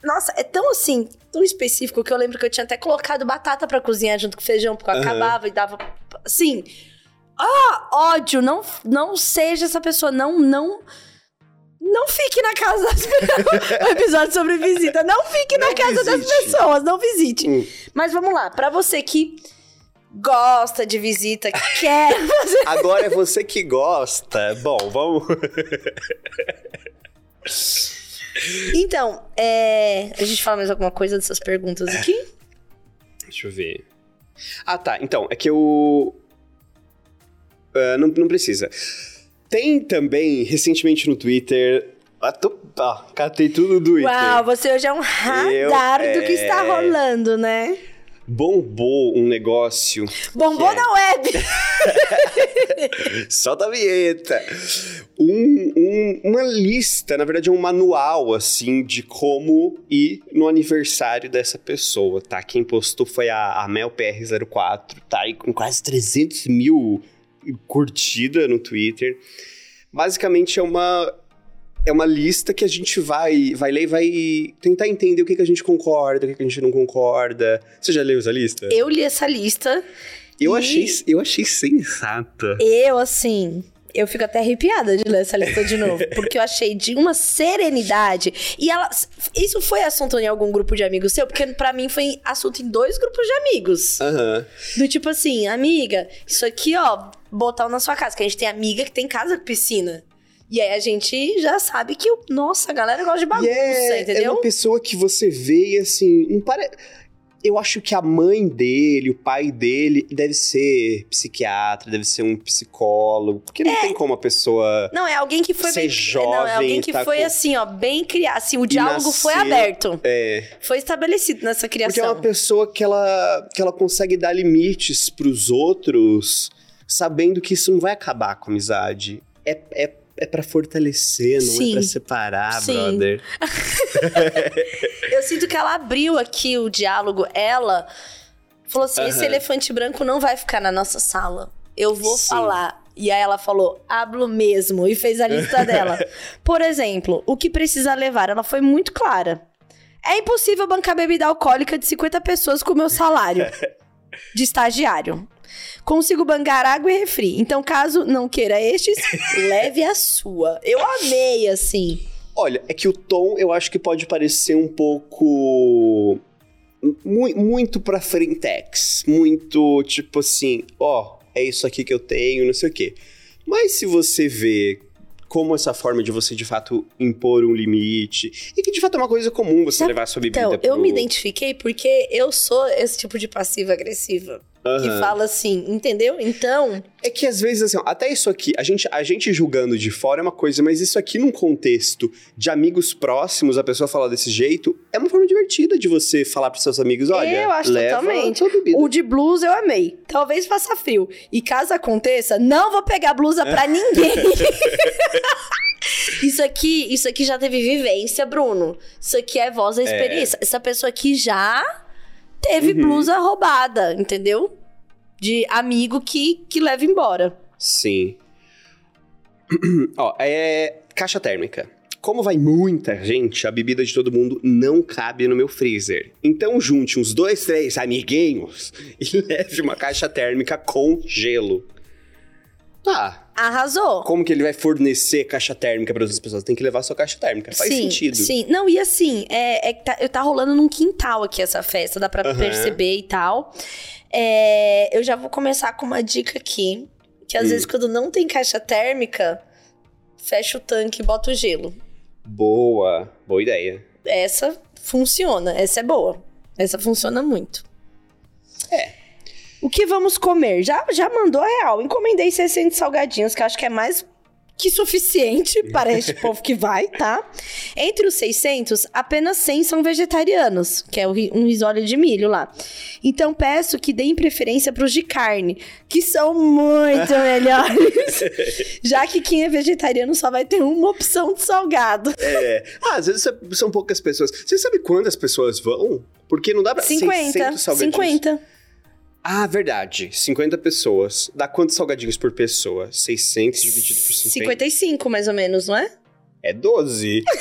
Nossa, é tão assim, tão específico que eu lembro que eu tinha até colocado batata pra cozinhar junto com feijão, porque eu Aham. acabava e dava. Assim. Ah, ódio, não, não seja essa pessoa, não, não. Não fique na casa das pessoas. um episódio sobre visita. Não fique na Não casa das visite. pessoas, não visite. Hum. Mas vamos lá, pra você que gosta de visita, quer fazer. Agora é você que gosta. Bom, vamos. Então, é... a gente fala mais alguma coisa dessas perguntas aqui? Deixa eu ver. Ah, tá. Então, é que eu. Ah, não, não precisa. Tem também, recentemente no Twitter. Ah, tô... ah, catei tudo do Twitter. Uau, você hoje é um radar do que está é. rolando, né? Bombou um negócio. Bombou é- na web! Solta a vinheta! Um, um- uma lista, na verdade é um manual, assim, de como ir no aniversário dessa pessoa, tá? Quem postou foi a, a MelPR04, tá? aí com quase 300 mil curtidas no Twitter. Basicamente é uma... É uma lista que a gente vai, vai ler e vai tentar entender o que, que a gente concorda, o que, que a gente não concorda. Você já leu essa lista? Eu li essa lista. Eu e achei, eu achei sensata. Eu, assim, eu fico até arrepiada de ler essa lista de novo. porque eu achei de uma serenidade. E ela. Isso foi assunto em algum grupo de amigos seu? Porque pra mim foi assunto em dois grupos de amigos. Aham. Do tipo assim, amiga, isso aqui, ó, botar na sua casa. Que a gente tem amiga que tem casa com piscina. E aí a gente já sabe que, nossa, a galera gosta de bagunça, E é, é entendeu? uma pessoa que você vê e assim, não pare... Eu acho que a mãe dele, o pai dele, deve ser psiquiatra, deve ser um psicólogo. Porque não tem como a pessoa. Não, é alguém que foi Ser bem. jovem, não, é alguém que tá foi com- assim, ó, bem criado. Assim, o diálogo foi Nascer- aberto. É. Foi estabelecido nessa Porque é criação. uma pessoa que ela, que ela consegue dar limites pros outros, sabendo que isso não vai acabar com a amizade. É, é, é para fortalecer, não Sim. é pra separar, Sim. brother. Eu sinto que ela abriu aqui o diálogo, ela falou assim: esse Aham. elefante branco não vai ficar na nossa sala. Eu vou Sim. falar. E aí ela falou, hablo mesmo, e fez a lista dela. Por exemplo, o que precisa levar? Ela foi muito clara. É impossível bancar bebida alcoólica de 50 pessoas com o meu salário de estagiário. Consigo bancar água e refri. Então, caso não queira estes, leve a sua. Eu amei, assim. Olha, é que o tom eu acho que pode parecer um pouco. mu- muito pra frentex. Muito tipo assim, ó, é isso aqui que eu tenho, não sei o quê. Mas se você vê como essa forma de você de fato impor um limite, e que de fato é uma coisa comum você Então, levar a sua bebida Então, eu pro- me identifiquei porque eu sou esse tipo de passiva agressiva. Que Aham. fala assim, entendeu? Então, É que às vezes, assim, até isso aqui, a gente, a gente julgando de fora é uma coisa, mas isso aqui num contexto de amigos próximos, a pessoa falar desse jeito, é uma forma divertida de você falar pros seus amigos, olha, eu acho leva totalmente. O de blusa eu amei. Talvez faça frio. E caso aconteça, não vou pegar blusa pra ninguém. isso aqui, isso aqui já teve vivência, Bruno. Isso aqui é voz da experiência. Essa pessoa aqui já teve Uhum. blusa roubada, entendeu? De amigo que, que leva embora. Sim. Ó, é caixa térmica. Como vai muita gente, a bebida de todo mundo não cabe no meu freezer. Então junte uns dois, três amiguinhos e leve uma caixa térmica com gelo. Tá. Arrasou. Como que ele vai fornecer caixa térmica para outras pessoas? Tem que levar sua caixa térmica. Faz sim, sentido. Sim, não, e assim, é, é tá, tá rolando num quintal aqui essa festa, dá pra Aham. perceber e tal. É, eu já vou começar com uma dica aqui, que às Hum. vezes quando não tem caixa térmica, fecha o tanque e bota o gelo. Boa. Boa ideia. Essa funciona, essa é boa. Essa funciona muito. É. O que vamos comer? Já, já mandou a real. Encomendei 600 salgadinhos, que eu acho que é mais que suficiente para este povo que vai, tá? Entre os 600, apenas 100 são vegetarianos, que é um risole de milho lá. Então peço que deem preferência para os de carne, que são muito melhores. Já que quem é vegetariano só vai ter uma opção de salgado. É. Ah, às vezes são poucas pessoas. Você sabe quantas pessoas vão? Porque não dá pra 50, 600 salgadinhos. 50. Ah, verdade. 50 pessoas. Dá quantos salgadinhos por pessoa? 600 dividido por 50? 55, mais ou menos, não é? É 12.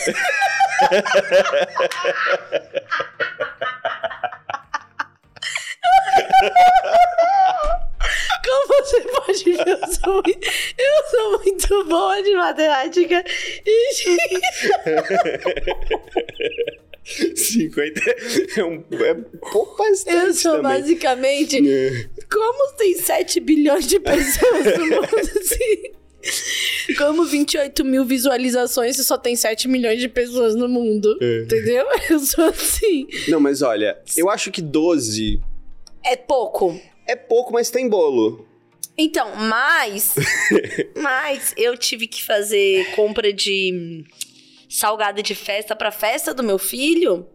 Como você pode ver, eu sou, eu sou muito boa de matemática. E 50 é um é pouco bastante eu sou também. basicamente. É. Como tem 7 bilhões de pessoas no mundo assim? Como 28 mil visualizações e só tem 7 milhões de pessoas no mundo. É. Entendeu? Eu sou assim. Não, mas olha, eu acho que 12 É pouco. é pouco, mas tem bolo. Então, mas. mas eu tive que fazer compra de salgado de festa pra festa do meu filho.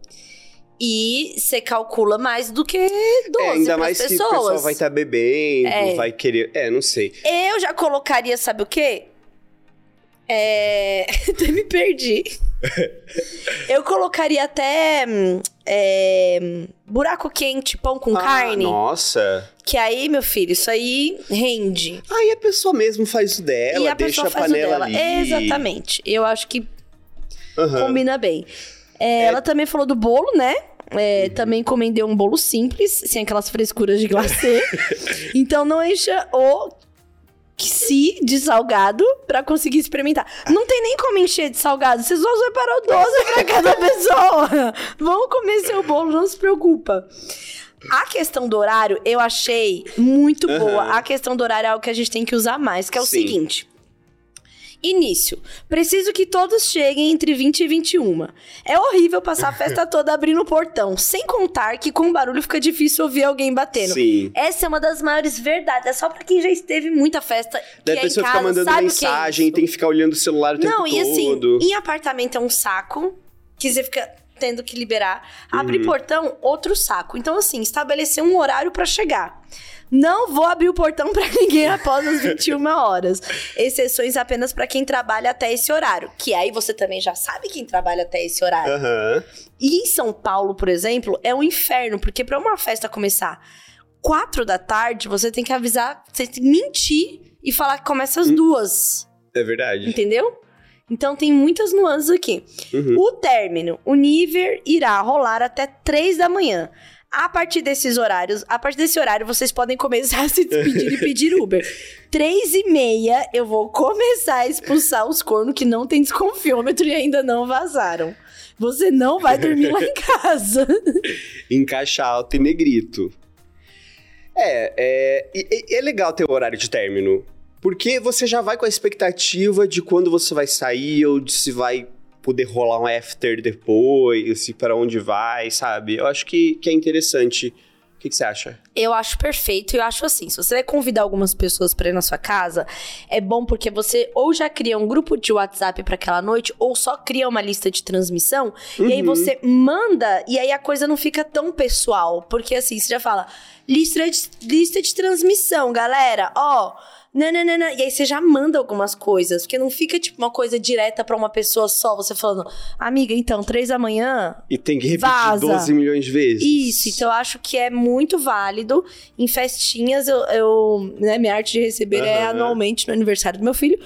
E você calcula mais do que 12 é, ainda mais que pessoas. o pessoal vai estar bebendo, É. vai querer. É, não sei. Eu já colocaria, sabe o quê? É. até me perdi. eu colocaria até. hum, é, buraco quente, pão com Ah, carne. Nossa. Que aí, meu filho, isso aí rende. Aí a pessoa mesmo faz o dela, e a deixa pessoa a faz o panela dela. ali. Exatamente. Eu acho que Aham. combina bem. É, Ela também falou do bolo, né? É, Uhum. Também encomendei um bolo simples, sem aquelas frescuras de glacê. então não encha o si de salgado pra conseguir experimentar. Não tem nem como encher de salgado, vocês só separou 12 pra cada pessoa. Vão comer seu bolo, não se preocupa. A questão do horário eu achei muito boa. A questão do horário é algo que a gente tem que usar mais, que é o Sim. seguinte. Início. Preciso que todos cheguem entre 20 e 21. É horrível passar a festa toda abrindo o portão. Sem contar que com barulho fica difícil ouvir alguém batendo. Sim. Essa é uma das maiores verdades. É só pra quem já esteve muita festa. Daí é a pessoa em fica casa, mandando o é mensagem, isso. tem que ficar olhando o celular o tempo Não, todo. e assim, em apartamento é um saco que você fica tendo que liberar. Abrir Uhum. portão, outro saco. Então, assim, estabelecer um horário pra chegar. Não vou abrir o portão pra ninguém após as 21 horas. Exceções apenas pra quem trabalha até esse horário. Que aí você também já sabe quem trabalha até esse horário. Aham. E em São Paulo, por exemplo, é um inferno, porque pra uma festa começar quatro da tarde, você tem que avisar, você tem que mentir e falar que começa às duas. É verdade. Entendeu? Então tem muitas nuances aqui. Uhum. O término, o nível irá rolar até 3 da manhã. A partir desses horários, a partir desse horário, vocês podem começar a se despedir e pedir Uber. Três e meia, eu vou começar a expulsar os cornos que não tem desconfiômetro e ainda não vazaram. Você não vai dormir lá em casa. Em caixa alta e negrito. É, é, e- é legal ter o horário de término. Porque você já vai com a expectativa de quando você vai sair ou de se vai poder rolar um after depois, se para onde vai, sabe? Eu acho que, que é interessante. O que, que você acha? Eu acho perfeito. Eu acho assim, se você vai convidar algumas pessoas pra ir na sua casa, é bom porque você ou já cria um grupo de WhatsApp pra aquela noite, ou só cria uma lista de transmissão, e aí Uhum. você manda, e aí a coisa não fica tão pessoal. Porque assim, você já fala, lista de, lista de transmissão, galera, ó. Nananana. E aí você já manda algumas coisas, porque não fica tipo uma coisa direta pra uma pessoa só, você falando, amiga, então, três da manhã, E tem que repetir Vaza. 12 milhões de vezes. isso, então eu acho que é muito válido. Em festinhas, eu, eu- né, minha arte de receber é Aham. anualmente no aniversário do meu filho.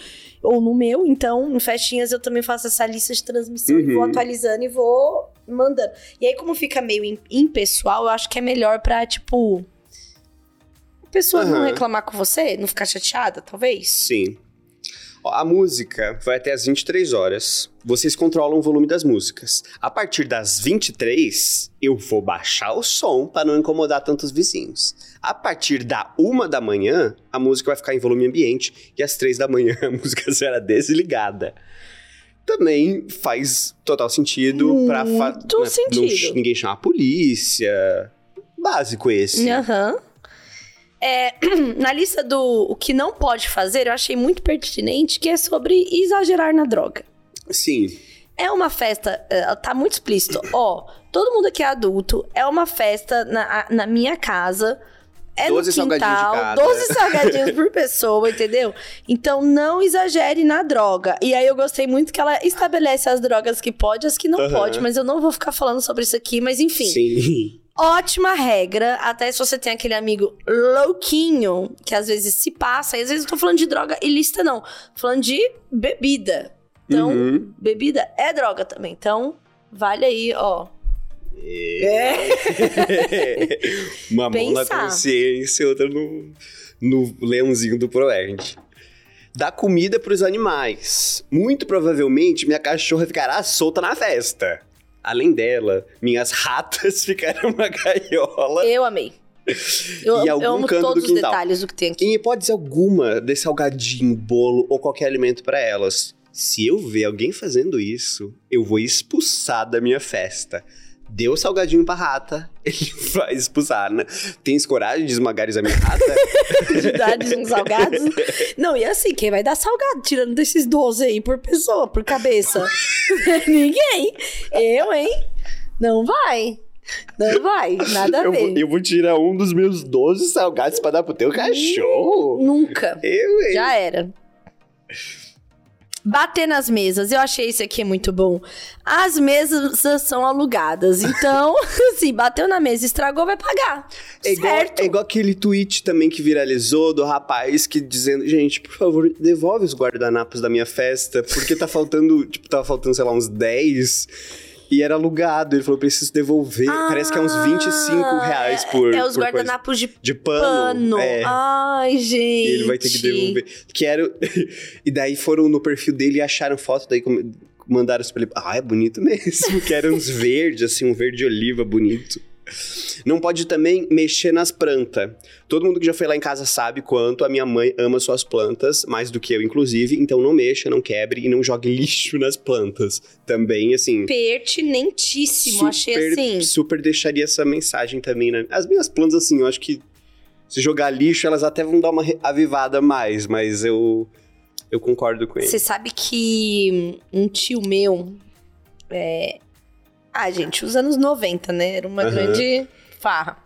ou no meu. Então, em festinhas eu também faço essa lista de transmissão e vou Uhum. atualizando e vou mandando. E aí, como fica meio im- impessoal, eu acho que é melhor pra, tipo. Pessoa não Aham. reclamar com você, não ficar chateada, talvez. Sim. A música vai até as 23 horas. Vocês controlam o volume das músicas. A partir das 23, eu vou baixar o som para não incomodar tantos vizinhos. A partir da uma da manhã, a música vai ficar em volume ambiente. E às três da manhã, a música será desligada. Também faz total sentido para Muito sentido. ninguém chamar a polícia. Básico esse. Aham. É, na lista do o que não pode fazer, eu achei muito pertinente, que é sobre exagerar na droga. Sim. É uma festa, é, tá muito explícito. Ó, todo mundo aqui é adulto, é uma festa na, na minha casa. É 12 no quintal, cada. 12 salgadinhos por pessoa, entendeu? Então não exagere na droga. E aí eu gostei muito que ela estabelece as drogas que pode e as que não Aham. pode, mas eu não vou ficar falando sobre isso aqui, mas enfim. Sim. Ótima regra, até se você tem aquele amigo louquinho, que às vezes se passa, e às vezes eu tô falando de droga ilícita, não. Tô falando de bebida. Então, Uhum. bebida é droga também. Então, vale aí, ó. É. Uma mão na Pensar. consciência, outra no, no leãozinho do Proerd. Dá comida pros animais. Muito provavelmente, minha cachorra ficará solta na festa. Além dela, minhas ratas ficarão na gaiola. Eu amei. Eu, E eu algum amo canto todos do os quintal. detalhes do que tem aqui. Em hipótese alguma, dê salgadinho, bolo ou qualquer alimento pra elas. Se eu ver alguém fazendo isso, eu vou expulsar da minha festa. Deu salgadinho pra rata, ele vai expulsar, né? Tens coragem de esmagar a minha rata? De dar uns salgados. Não, e assim, quem vai dar salgado tirando desses 12 aí por pessoa, por cabeça? Ninguém. Eu, hein? Não vai. Não vai. Nada a eu, ver. vou, eu vou tirar um dos meus 12 salgados pra dar pro teu cachorro. Nunca. Eu, hein? Já era. Bater nas mesas. Eu achei esse aqui muito bom. As mesas são alugadas. Então, assim, bateu na mesa, estragou, vai pagar. É igual, certo. é igual aquele tweet também que viralizou do rapaz que dizendo, gente, por favor, devolve os guardanapos da minha festa, porque tá faltando, tipo, tava faltando, sei lá, uns 10 e era alugado. Ele falou, preciso devolver. Parece que é uns 25 reais por. É os guardanapos de de pano. pano. É. Ai, gente. E ele vai ter que devolver. Quero. e daí foram no perfil dele e acharam foto, daí mandaram isso pra ele. Ah, é bonito mesmo. Que eram uns verdes, assim, um verde oliva bonito. Não pode também mexer nas plantas. Todo mundo que já foi lá em casa sabe quanto a minha mãe ama suas plantas, mais do que eu, inclusive. Então não mexa, não quebre e não jogue lixo nas plantas. Também, assim. Pertinentíssimo. achei assim. super deixaria essa mensagem também, né? As minhas plantas, assim, eu acho que se jogar lixo, elas até vão dar uma avivada mais, mas eu. Eu concordo com ele. Você sabe que um tio meu. É... Ah, gente, os anos 90, né? Era uma Aham. grande farra.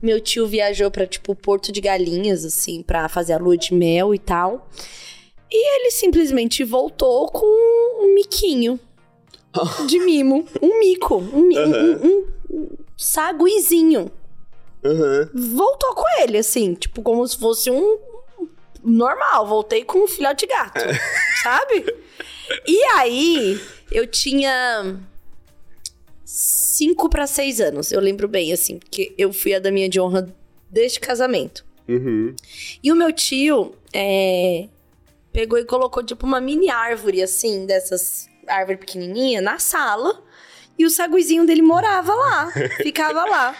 Meu tio viajou pra, tipo, Porto de Galinhas, assim, pra fazer a lua de mel e tal. E ele simplesmente voltou com um miquinho de mimo. Um mico. Um, mi- um- um- saguizinho. Aham. Voltou com ele, assim, tipo, como se fosse um normal. Voltei com um filhote de gato, sabe? E aí, eu tinha cinco pra seis anos, eu lembro bem, assim, porque eu fui a daminha de honra deste casamento. Uhum. E o meu tio é, pegou e colocou, tipo, uma mini árvore, assim, dessas árvore pequenininha, na sala. E o saguizinho dele morava lá, ficava lá.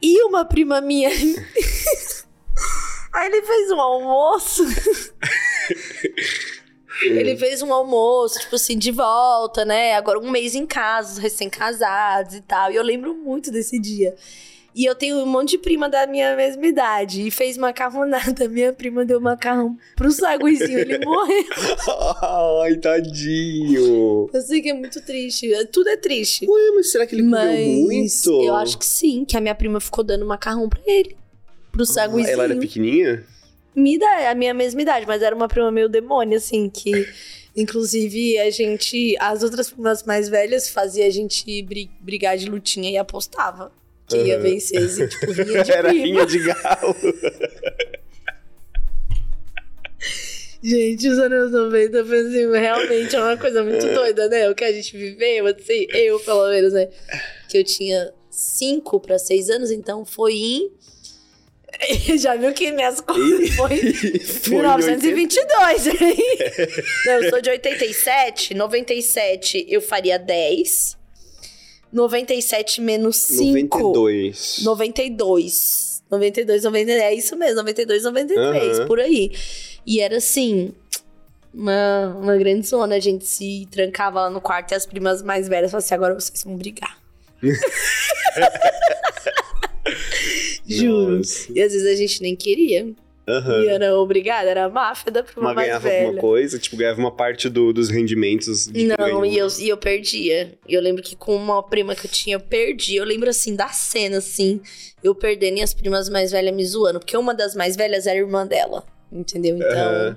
E uma prima minha. Aí ele fez um almoço. Ele fez um almoço, tipo assim, de volta, né? Agora um mês em casa, os recém-casados e tal. E eu lembro muito desse dia. E eu tenho um monte de prima da minha mesma idade. E fez macarronada. Minha prima deu macarrão pro saguizinho, ele morreu. Ai, tadinho. Eu sei que é muito triste. Tudo é triste. Ué, mas será que ele comeu Mas muito? eu acho que sim, que a minha prima ficou dando macarrão pra ele. Pro saguizinho. Ela era pequenininha? Me dá a minha mesma idade, mas era uma prima meio demônio, assim, que. Inclusive, a gente. As outras primas mais velhas fazia a gente bri- brigar de lutinha e apostava. Que ia Aham. vencer, assim, tipo, de Era prima. rinha de galo. Gente, os anos 90 foi assim, realmente é uma coisa muito doida, né? O que a gente viveu, assim, eu pelo menos, né? Que eu tinha 5 para 6 anos, então foi em. Já viu que minhas contas foi, Foi 1922, hein? Não, eu sou de 87, 97 eu faria 10. 97 menos 5. 92. 92. 92, 93. É isso mesmo, 92, 93, Aham. por aí. E era assim. Uma, uma grande zona. A gente se trancava lá no quarto e as primas mais velhas falavam assim: agora vocês vão brigar. Juro. Nossa. E às vezes a gente nem queria. Aham. E era obrigada, era a máfia da prima Mas ganhava velha. alguma coisa, tipo, ganhava uma parte do- dos rendimentos Não, e eu, e eu perdia. Eu lembro que com uma prima que eu tinha, eu perdi. Eu lembro, assim, da cena, assim, eu perdendo e as primas mais velhas me zoando. Porque uma das mais velhas era irmã dela, entendeu? Então, Aham.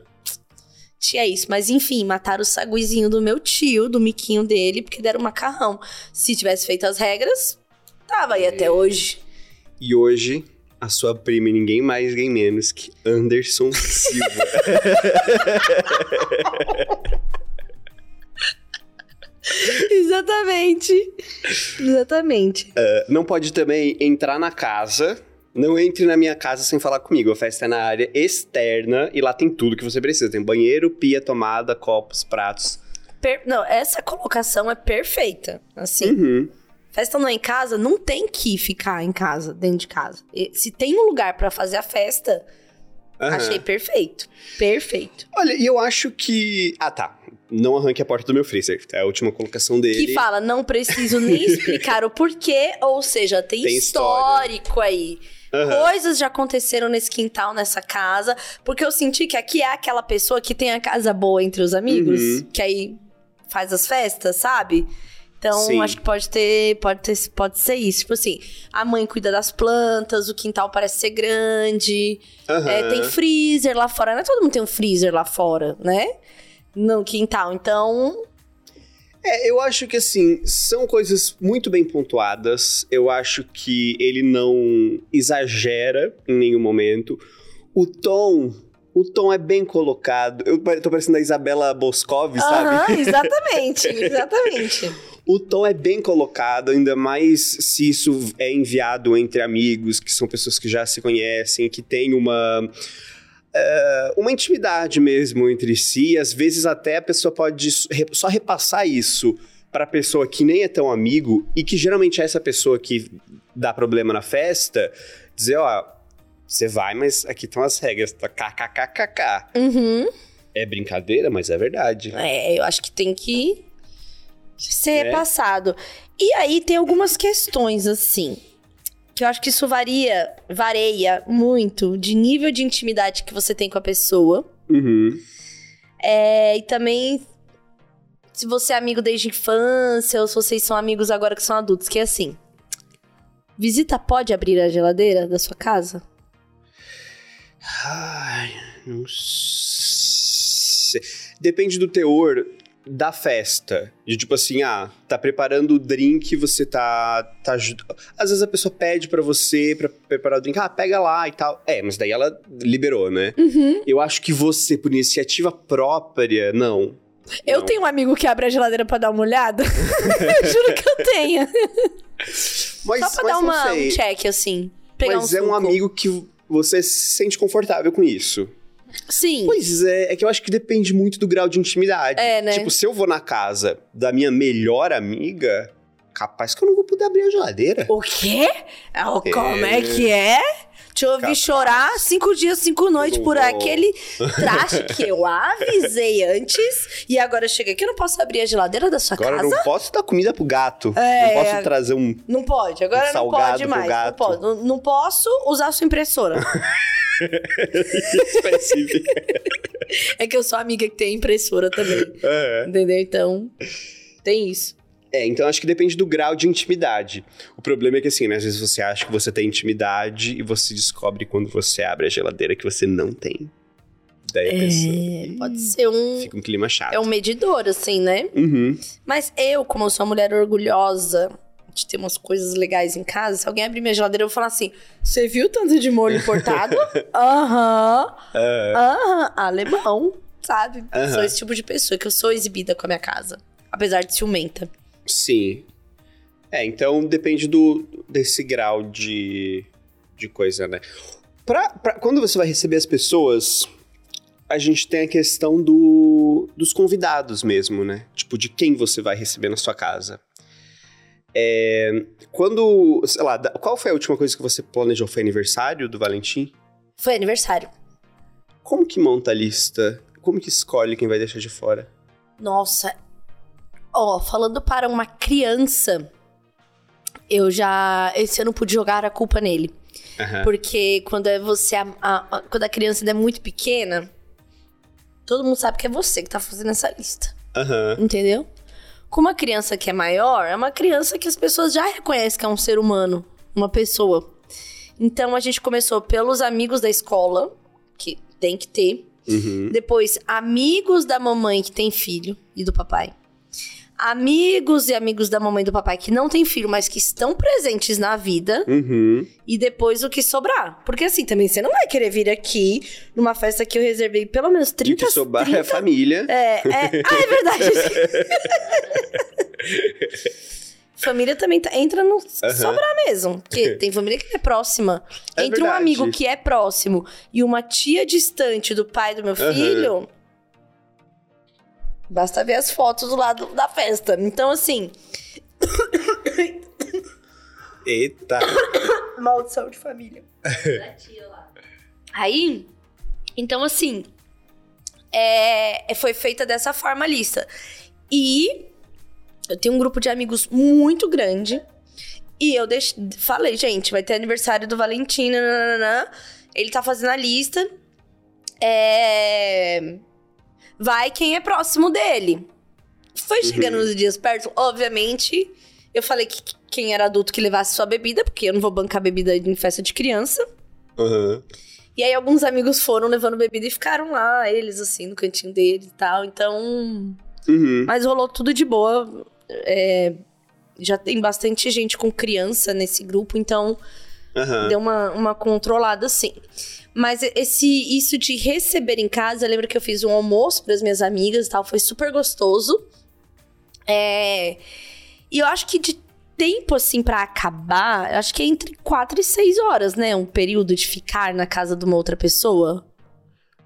tinha isso. Mas, enfim, mataram o saguizinho do meu tio, do miquinho dele, porque deram macarrão. Se tivesse feito as regras, tava aí até hoje. E hoje, a sua prima e ninguém mais, ninguém menos que Anderson Silva. Exatamente. Exatamente. não pode também entrar na casa. Não entre na minha casa sem falar comigo. A festa é na área externa e lá tem tudo que você precisa. Tem banheiro, pia, tomada, copos, pratos. Per- Não, essa colocação é perfeita. Assim, Uhum. Festa não é em casa, não tem que ficar em casa, dentro de casa. E se tem um lugar pra fazer a festa, Aham. achei perfeito. Perfeito. Olha, e eu acho que. Ah, tá. Não arranque a porta do meu freezer. É a última colocação dele. Que fala, não preciso nem explicar o porquê, ou seja, tem, Tem histórico aí. Aham. Coisas já aconteceram nesse quintal, nessa casa, porque eu senti que aqui é aquela pessoa que tem a casa boa entre os amigos, Uhum. que aí faz as festas, sabe? Então, Sim. acho que pode ter, pode ter, pode ser isso. Tipo assim, a mãe cuida das plantas, o quintal parece ser grande, Aham. é, tem freezer lá fora. Não é todo mundo tem um freezer lá fora, né? No quintal. Então, É, eu acho que assim, são coisas muito bem pontuadas. Eu acho que ele não exagera em nenhum momento. O tom. O tom é bem colocado. Eu tô parecendo a Isabela Boscov, sabe? Aham, exatamente, exatamente. O tom é bem colocado, ainda mais se isso é enviado entre amigos, que são pessoas que já se conhecem, que têm uma. eh, uma intimidade mesmo entre si. Às vezes, até a pessoa pode só repassar isso pra pessoa que nem é tão amigo e que geralmente é essa pessoa que dá problema na festa. Dizer: ó, você vai, mas aqui estão as regras, tá? KKKKK. Uhum. É brincadeira, mas é verdade. É, eu acho que tem que ser É. repassado. E aí tem algumas questões, assim, que eu acho que isso varia, varia muito de nível de intimidade que você tem com a pessoa. Uhum. É, e também se você é amigo desde a infância ou se vocês são amigos agora que são adultos, que é assim. Visita pode abrir a geladeira da sua casa? Ai, não sei. Depende do teor da festa. De tipo assim, ah, tá preparando o drink, você tá. tá Às vezes a pessoa pede pra você pra preparar o drink, ah, pega lá e tal. É, mas daí ela liberou, né? Uhum. Eu acho que você, por iniciativa própria, não. Eu Não. tenho um amigo que abre a geladeira pra dar uma olhada. Juro que eu tenho. Mas, Só pra mas dar uma, um check, assim. Pegar mas um é um suco. amigo que você se sente confortável com isso. Sim. Pois é, é que eu acho que depende muito do grau de intimidade. É, né? Tipo, se eu vou na casa da minha melhor amiga, capaz que eu não vou poder abrir a geladeira. O quê? Como é que é? Te ouvi Capaz. chorar cinco dias, cinco noites por aquele traste que eu avisei antes. E agora chega aqui, eu não posso abrir a geladeira da sua Agora eu casa? não posso dar comida pro gato. É, não posso é. trazer um. Não pode, agora Um não salgado pode pro mais. Não, gato. pode. Não, não posso usar sua impressora. é que eu sou amiga que tem impressora também. é. Entendeu? Então, tem isso. É, então acho que depende do grau de intimidade. O problema é que, assim, né, às vezes você acha que você tem intimidade e você descobre quando você abre a geladeira que você não tem. Daí a pessoa. É, pode ser um. Fica um clima chato. É um medidor, assim, né? Uhum. Mas eu, como eu sou uma mulher orgulhosa de ter umas coisas legais em casa, se alguém abrir minha geladeira, eu vou falar assim: Você viu tanto de molho importado? Aham. É. Aham. Alemão. sabe? Aham. Sou esse tipo de pessoa que eu sou exibida com a minha casa. Apesar de ciumenta. Sim. É, então depende do desse grau de, de coisa, né? Pra, pra- quando você vai receber as pessoas, a gente tem a questão do, dos convidados mesmo, né? Tipo, de quem você vai receber na sua casa. É, quando, sei lá, qual foi a última coisa que você planejou? Foi aniversário do Valentim? Foi aniversário. Como que monta a lista? Como que escolhe quem vai deixar de fora? Nossa. Ó, falando para uma criança, eu já. Esse ano pude jogar a culpa nele. Aham. Porque quando é você. a- a- quando a criança ainda é muito pequena, todo mundo sabe que é você que tá fazendo essa lista. Aham. Entendeu? Com uma criança que é maior, é uma criança que as pessoas já reconhecem que é um ser humano, uma pessoa. Então a gente começou pelos amigos da escola, que tem que ter. Uhum. Depois, amigos da mamãe que tem filho e do papai. Amigos e amigos da mamãe e do papai que não tem filho, mas que estão presentes na vida. Uhum. E depois o que sobrar. Porque assim, também você não vai querer vir aqui numa festa que eu reservei pelo menos E o 30... que sobrar é 30 a família. é, é... Ah, é verdade. família também tá- entra no sobrar mesmo. Porque tem família que é próxima. É Entre um verdade. amigo que é próximo e uma tia distante do pai do meu filho. Basta ver as fotos do lado da festa. Então, assim. Eita. Maldição de família. Aí, então assim, é, foi feita dessa forma a lista. E eu tenho um grupo de amigos muito grande. E eu deix- falei, gente, vai ter aniversário do Valentim, nananana. ele tá fazendo a lista. É, Vai quem é próximo dele. Foi chegando nos dias perto, obviamente. Eu falei que quem era adulto que levasse sua bebida, porque eu não vou bancar bebida em festa de criança. Aham. E aí alguns amigos foram levando bebida e ficaram lá, eles assim, no cantinho deles e tal. Então. Uhum. Mas rolou tudo de boa. É, Já tem bastante gente com criança nesse grupo, então Aham. deu uma, uma controlada sim. Mas esse isso de receber em casa, eu lembro que eu fiz um almoço para as minhas amigas e tal, foi super gostoso. É, e eu acho que de tempo assim pra acabar, eu acho que é entre 4 e 6 horas, né, um período de ficar na casa de uma outra pessoa.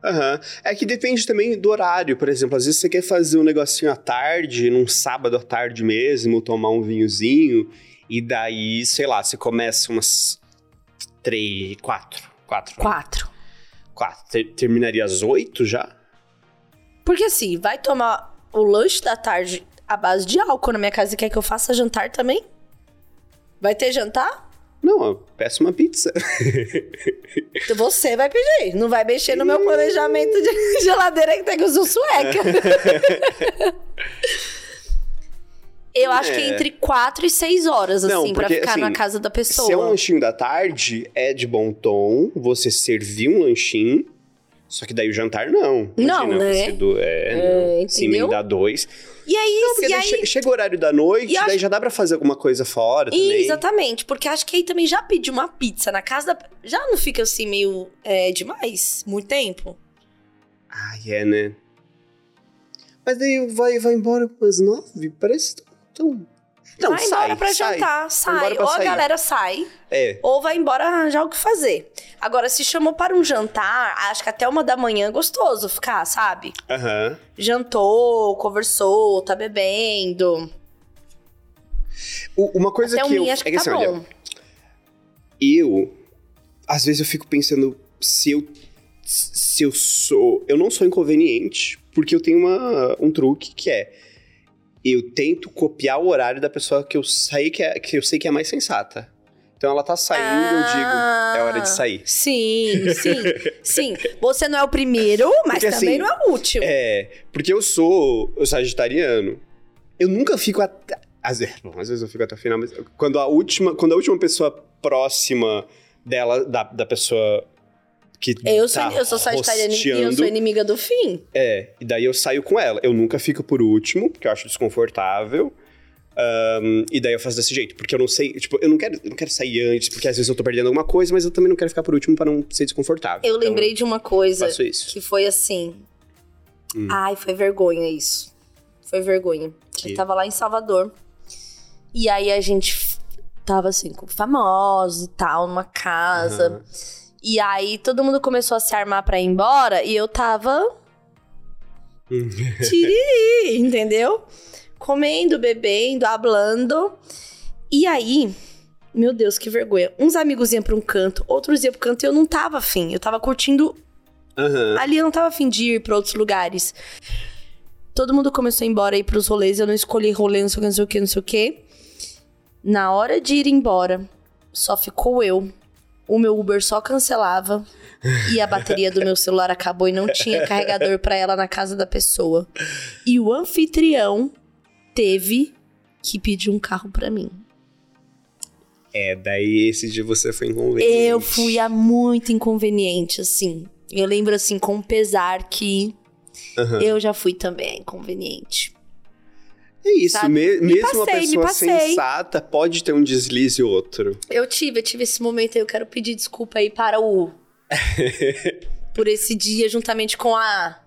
Aham. É que depende também do horário, por exemplo. Às vezes você quer fazer um negocinho à tarde, num sábado à tarde mesmo, tomar um vinhozinho, e daí, sei lá, você começa umas três, quatro, quatro, 4. quatro. Ter- terminaria às oito já? Porque assim, vai tomar o lanche da tarde à base de álcool na minha casa e quer que eu faça jantar também? Vai ter jantar? Não, eu peço uma pizza. Então Você vai pedir, não vai mexer no meu planejamento de geladeira que tem que usar sueca. Eu acho que é É. entre 4 e 6 horas, assim, Não, pra porque, ficar na assim, casa da pessoa. Se é um lanchinho da tarde, é de bom tom você servir um lanchinho. Só que daí o jantar não. Não, né? Do, é, É, não. Se emendar dois. E aí, Porque e daí aí... che- chega o horário da noite, E daí acho- já dá pra fazer alguma coisa fora também. Exatamente, porque acho que aí também já pedi uma pizza na casa da... Já não fica assim meio é, demais? Muito tempo? Ah, é, né? Mas daí vai, vai embora umas nove, parece tão... Não, vai sai, embora pra sai. jantar, sai. pra Ou a sair. galera sai, É, ou vai embora arranjar o que fazer. Agora, se chamou para um jantar, acho que até uma da manhã é gostoso ficar, sabe? aham. Jantou, conversou, tá bebendo. U- Uma coisa até que eu... mim acho que é que tá assim, olha, bom. eu... Às vezes eu fico pensando se eu... Se eu sou... Eu não sou inconveniente, porque eu tenho uma, um truque que é... Eu tento copiar o horário da pessoa que eu, sei que, é, que eu sei que é mais sensata. Então ela tá saindo, eu digo, é hora de sair. Ah, Sim, sim, sim. Você não é o primeiro, mas Porque, também assim, não é o último. É, porque eu sou sagitariano. Eu nunca fico até. Às vezes, bom, às vezes eu fico até o final, mas quando a última, quando a última pessoa próxima dela, da, da pessoa que Eu sou, tá eu sou sagitariana e eu sou inimiga do fim. É, e daí eu saio com ela. Eu nunca fico por último, porque eu acho desconfortável. Ahn, e daí eu faço desse jeito, porque eu não sei, tipo, eu não quero, eu não quero sair antes, porque às vezes eu tô perdendo alguma coisa, mas eu também não quero ficar por último pra não ser desconfortável. Eu Então, lembrei de uma coisa que foi assim. Hum. Ai, foi vergonha isso. Foi vergonha. Que? Eu tava lá em Salvador. E aí a gente tava assim, com famosos e tal, numa casa. Aham. E aí todo mundo começou a se armar pra ir embora e eu tava. Tiriri, entendeu? Comendo, bebendo, hablando. E aí, meu Deus, que vergonha. Uns amigos iam pra um canto, outros iam pro canto e eu não tava afim. Eu tava curtindo Aham. Ali eu não tava afim de ir pra outros lugares. Todo mundo começou a ir embora, ir pros rolês. Eu não escolhi rolê, não sei o que, não sei o que, não sei o que. Na hora de ir embora, só ficou eu. O meu Uber só cancelava. E a bateria do meu celular acabou e não tinha carregador pra ela na casa da pessoa. E o anfitrião teve que pedir um carro pra mim. É, daí esse dia você foi inconveniente. Eu fui a muito inconveniente, assim. Eu lembro, assim, com pesar que Aham. eu já fui também inconveniente. É isso, me- Me mesmo uma passei, me pessoa sensata pode ter um deslize ou outro. Eu tive, eu tive esse momento aí. Eu quero pedir desculpa aí para o. por esse dia, juntamente com a.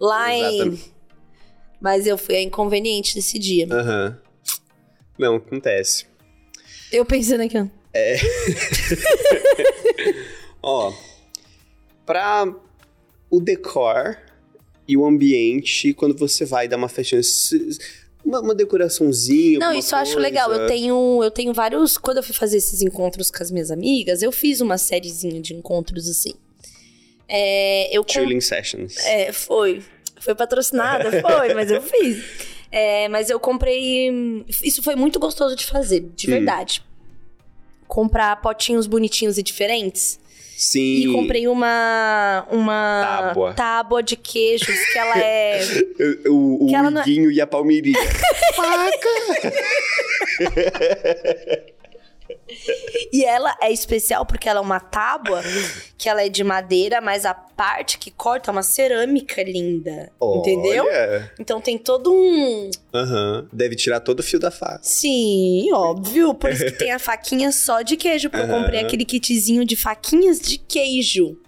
Line. Exatamente. Mas eu fui a inconveniente desse dia. Aham. Não, acontece. Eu pensando aqui, ó. Ó, pra o decor e o ambiente, quando você vai dar uma festinha, uma, uma decoraçãozinha. Não, isso eu acho legal. Eu tenho, eu tenho vários. Quando eu fui fazer esses encontros com as minhas amigas, eu fiz uma sériezinha de encontros assim. É, eu com- Chilling sessions. É, foi. Foi patrocinada, foi, mas eu fiz. É, mas eu comprei. Isso foi muito gostoso de fazer, de Hum. verdade. Comprar potinhos bonitinhos e diferentes. Sim. E comprei uma. Uma Tábua. tábua de queijos que ela é. O, o Que ela não é- e a palmeirinha. Faca! E ela é especial porque ela é uma tábua que ela é de madeira, mas a parte que corta é uma cerâmica linda. Entendeu? Olha. Então tem todo um. Aham. Deve tirar todo o fio da faca. Sim, óbvio. Por isso que tem a faquinha só de queijo. Porque eu comprei aquele kitzinho de faquinhas de queijo.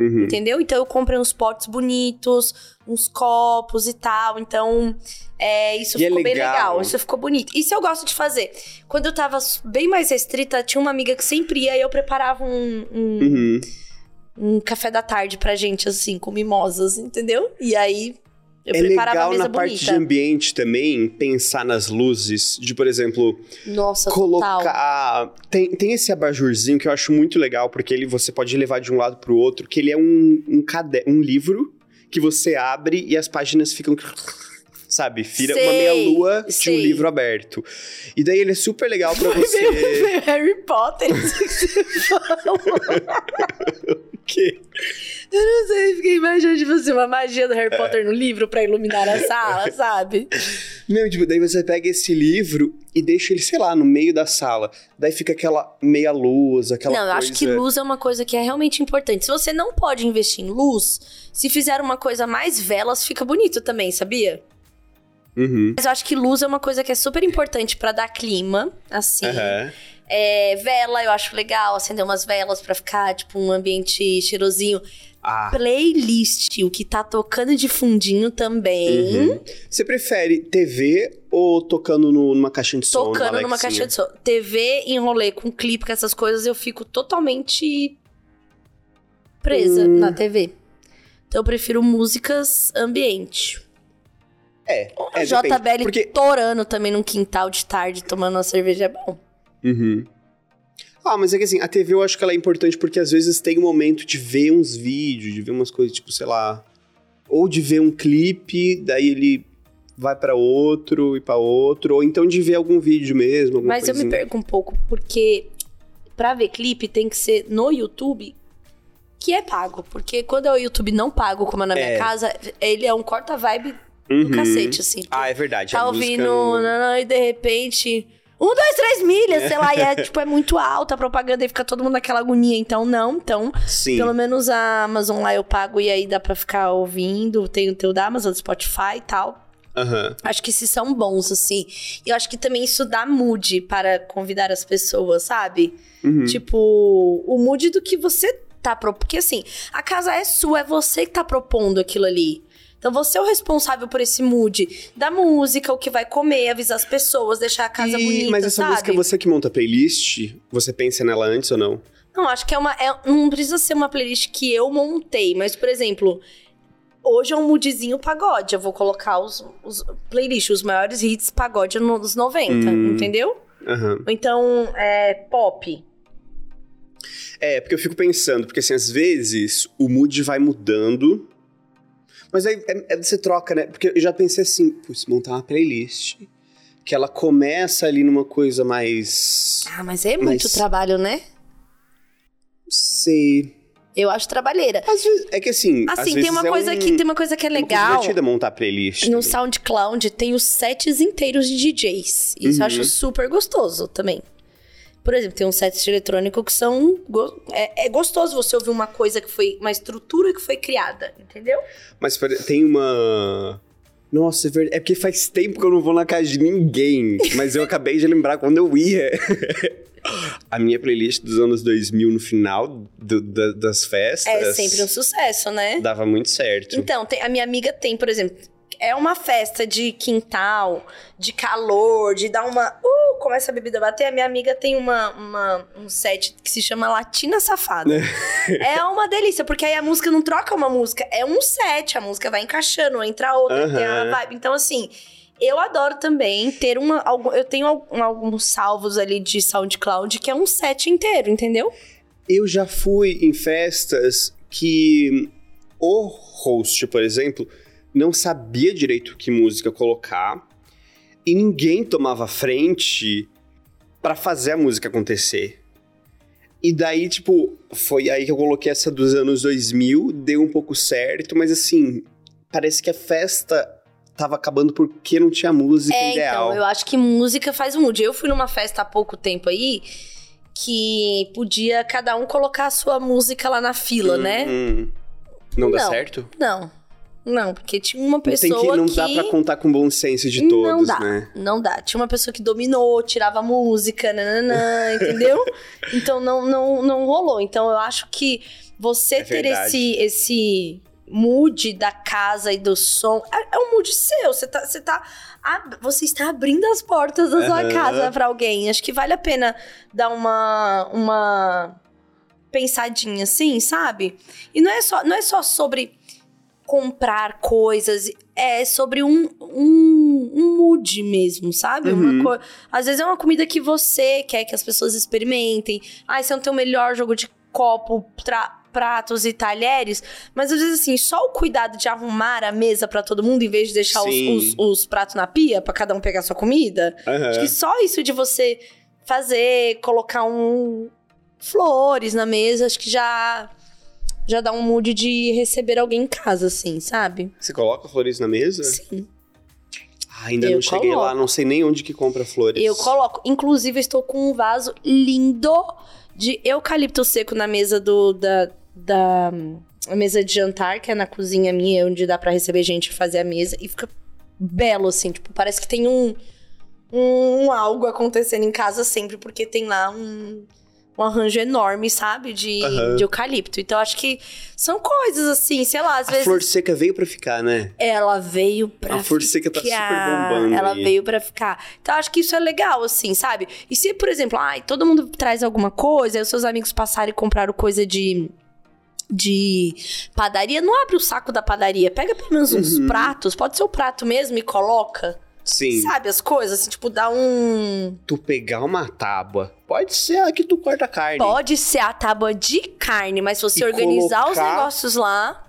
Uhum. Entendeu? Então eu comprei uns potes bonitos, uns copos e tal. Então, é, isso E é ficou bem legal. legal. Isso ficou bonito. Isso eu gosto de fazer. Quando eu tava bem mais restrita, tinha uma amiga que sempre ia e eu preparava um, um, Uhum. um café da tarde pra gente, assim, com mimosas, entendeu? E aí eu é legal na parte bonita. de ambiente também pensar nas luzes, de, por exemplo, Nossa, total. colocar. Tem, tem esse abajurzinho que eu acho muito legal, porque ele você pode levar de um lado pro outro, que ele é um, um, cade... um livro que você abre e as páginas ficam. Sabe, vira uma meia-lua de um livro aberto. E daí ele é super legal pra Veio, você. Harry Potter. isso que você. Que Eu não sei, fiquei imaginando, tipo assim, uma magia do Harry Potter no livro pra iluminar a sala, sabe? Não, tipo, daí você pega esse livro e deixa ele, sei lá, no meio da sala. Daí fica aquela meia luz, aquela não, eu coisa... acho que luz é uma coisa que é realmente importante. Se você não pode investir em luz, se fizer uma coisa mais velas, fica bonito também, sabia? Uhum. Mas eu acho que luz é uma coisa que é super importante pra dar clima, assim. Aham. É, vela, eu acho legal, acender umas velas pra ficar, tipo, um ambiente cheirosinho. Ah, Playlist, o que tá tocando de fundinho também. Uhum. Você prefere TV ou tocando no- numa caixinha de som? Tocando numa caixinha de som. TV, enrolê com clipe, com essas coisas, eu fico totalmente presa Hum. na TV. Então eu prefiro músicas ambiente. É, A é JBL Porque... torando também num quintal de tarde, tomando uma cerveja é bom. Uhum. Ah, mas é que assim, a TV eu acho que ela é importante porque às vezes tem um momento de ver uns vídeos, de ver umas coisas, tipo, sei lá... Ou de ver um clipe, daí ele vai pra outro e pra outro, ou então de ver algum vídeo mesmo, alguma Mas eu me coisinha. perco um pouco, porque pra ver clipe tem que ser no YouTube, que é pago. Porque quando é o YouTube não pago, como é na minha É. casa, ele é um corta-vibe do Uhum. cacete, assim. Ah, é verdade. tá a música ouvindo não- nanã, e de repente. Um, dois, três milhas, sei lá, e é, tipo, é muito alta a propaganda e fica todo mundo naquela agonia. Então, não. Então, Sim. pelo menos a Amazon lá eu pago e aí dá pra ficar ouvindo. Tem o teu da Amazon, Spotify e tal. Aham. Acho que esses são bons, assim. E eu acho que também isso dá mood para convidar as pessoas, sabe? Uhum. Tipo, o mood do que você tá propondo. Porque assim, a casa é sua, é você que tá propondo aquilo ali. Então você é o responsável por esse mood da música, o que vai comer, avisar as pessoas, deixar a casa E- bonita, mas essa sabe? música, você que monta a playlist, você pensa nela antes ou não? Não, acho que é uma. é- não precisa ser uma playlist que eu montei, mas, por exemplo, hoje é um moodzinho pagode. Eu vou colocar os, os playlists, os maiores hits pagode nos 90, Hum. entendeu? Ou então, é, pop. É, porque eu fico pensando, porque assim, às vezes o mood vai mudando, mas aí é- é- você troca, né? Porque eu já pensei assim, putz, montar uma playlist que ela começa ali numa coisa mais. Ah, mas é muito Mas- trabalho, né? Sei. Eu acho trabalheira. Às vezes, é que assim. às Assim, tem uma, é coisa um- que, tem uma coisa que é legal. divertida montar playlist. No SoundCloud tem os sets inteiros de DJs. Isso eu Uhum. acho super gostoso também. Por exemplo, tem uns sets de eletrônico que são. É, é gostoso você ouvir uma coisa que foi. Uma estrutura que foi criada, entendeu? Mas tem uma. Nossa, é verdade. É porque faz tempo que eu não vou na casa de ninguém. Mas eu acabei de lembrar quando eu ia. A minha playlist dos anos 2000 no final do- da- das festas. É sempre um sucesso, né? Dava muito certo. Então, tem- a minha amiga tem, por exemplo, é uma festa de quintal, de calor, de dar uma. Uh, começa a bebida a bater. A minha amiga tem uma, uma- um set que se chama Latina Safada. é uma delícia, porque aí a música não troca uma música, é um set, a música vai encaixando, entra outra, tem a Aham. vibe. Então, assim. Eu adoro também ter uma. Eu tenho alguns salvos ali de SoundCloud que é um set inteiro, entendeu? Eu já fui em festas que o host, por exemplo, não sabia direito que música colocar e ninguém tomava frente pra fazer a música acontecer. E daí, tipo, foi aí que eu coloquei essa dos anos 2000, deu um pouco certo, mas assim, parece que a festa tava acabando porque não tinha música É, ideal. então, eu acho que música faz um mood. Eu fui numa festa há pouco tempo aí que podia cada um colocar a sua música lá na fila, né? Hum, não, dá Não. certo? Não. Não, porque tinha uma pessoa que, não que... dá pra contar com o bom senso de todos, não dá, né? não dá. Tinha uma pessoa que dominou, tirava música, nananã, entendeu? Então não, não, não rolou. Então eu acho que você É ter verdade. esse, esse mood da casa e do som é, é um mood seu. Você tá, você tá, você está abrindo as portas da sua Aham. casa pra alguém. Acho que vale a pena dar uma uma pensadinha assim, sabe? E não é só, não é só sobre comprar coisas, é sobre um, um, um mood mesmo, sabe? Uhum. Uma co... Às vezes é uma comida que você quer que as pessoas experimentem. Ah, esse é o teu melhor jogo de copo, tra- pratos e talheres. Mas às vezes, assim, só o cuidado de arrumar a mesa pra todo mundo, em vez de deixar os, os- os pratos na pia pra cada um pegar sua comida. Aham. Acho que só isso de você fazer, colocar um flores na mesa, acho que já já dá um mood de receber alguém em casa, assim, sabe? Você coloca flores na mesa? Sim. Ah, ainda Eu não cheguei coloco. lá, não sei nem onde que compra flores. Eu coloco. Inclusive, estou com um vaso lindo de eucalipto seco na mesa do da, da a mesa de jantar, que é na cozinha minha, onde dá pra receber gente e fazer a mesa. E fica belo, assim, tipo, parece que tem um, um algo acontecendo em casa sempre, porque tem lá um, um arranjo enorme, sabe? De, Aham. de eucalipto. Então, acho que são coisas assim, sei lá, às A vezes. flor seca veio pra ficar, né? Ela veio pra A flor seca tá super ficar. bombando Ela aí. veio pra ficar. Então, acho que isso é legal, assim, sabe? E se, por exemplo, ai, todo mundo traz alguma coisa, aí os seus amigos passaram e compraram coisa de. De padaria, não abre o saco da padaria. Pega pelo menos uns Uhum. pratos, pode ser o prato mesmo e coloca. Sim. Sabe as coisas? Assim, tipo, dá um. Tu pegar uma tábua, pode ser a que tu corta a carne. Pode ser a tábua de carne, mas se você E organizar os colocar- negócios lá.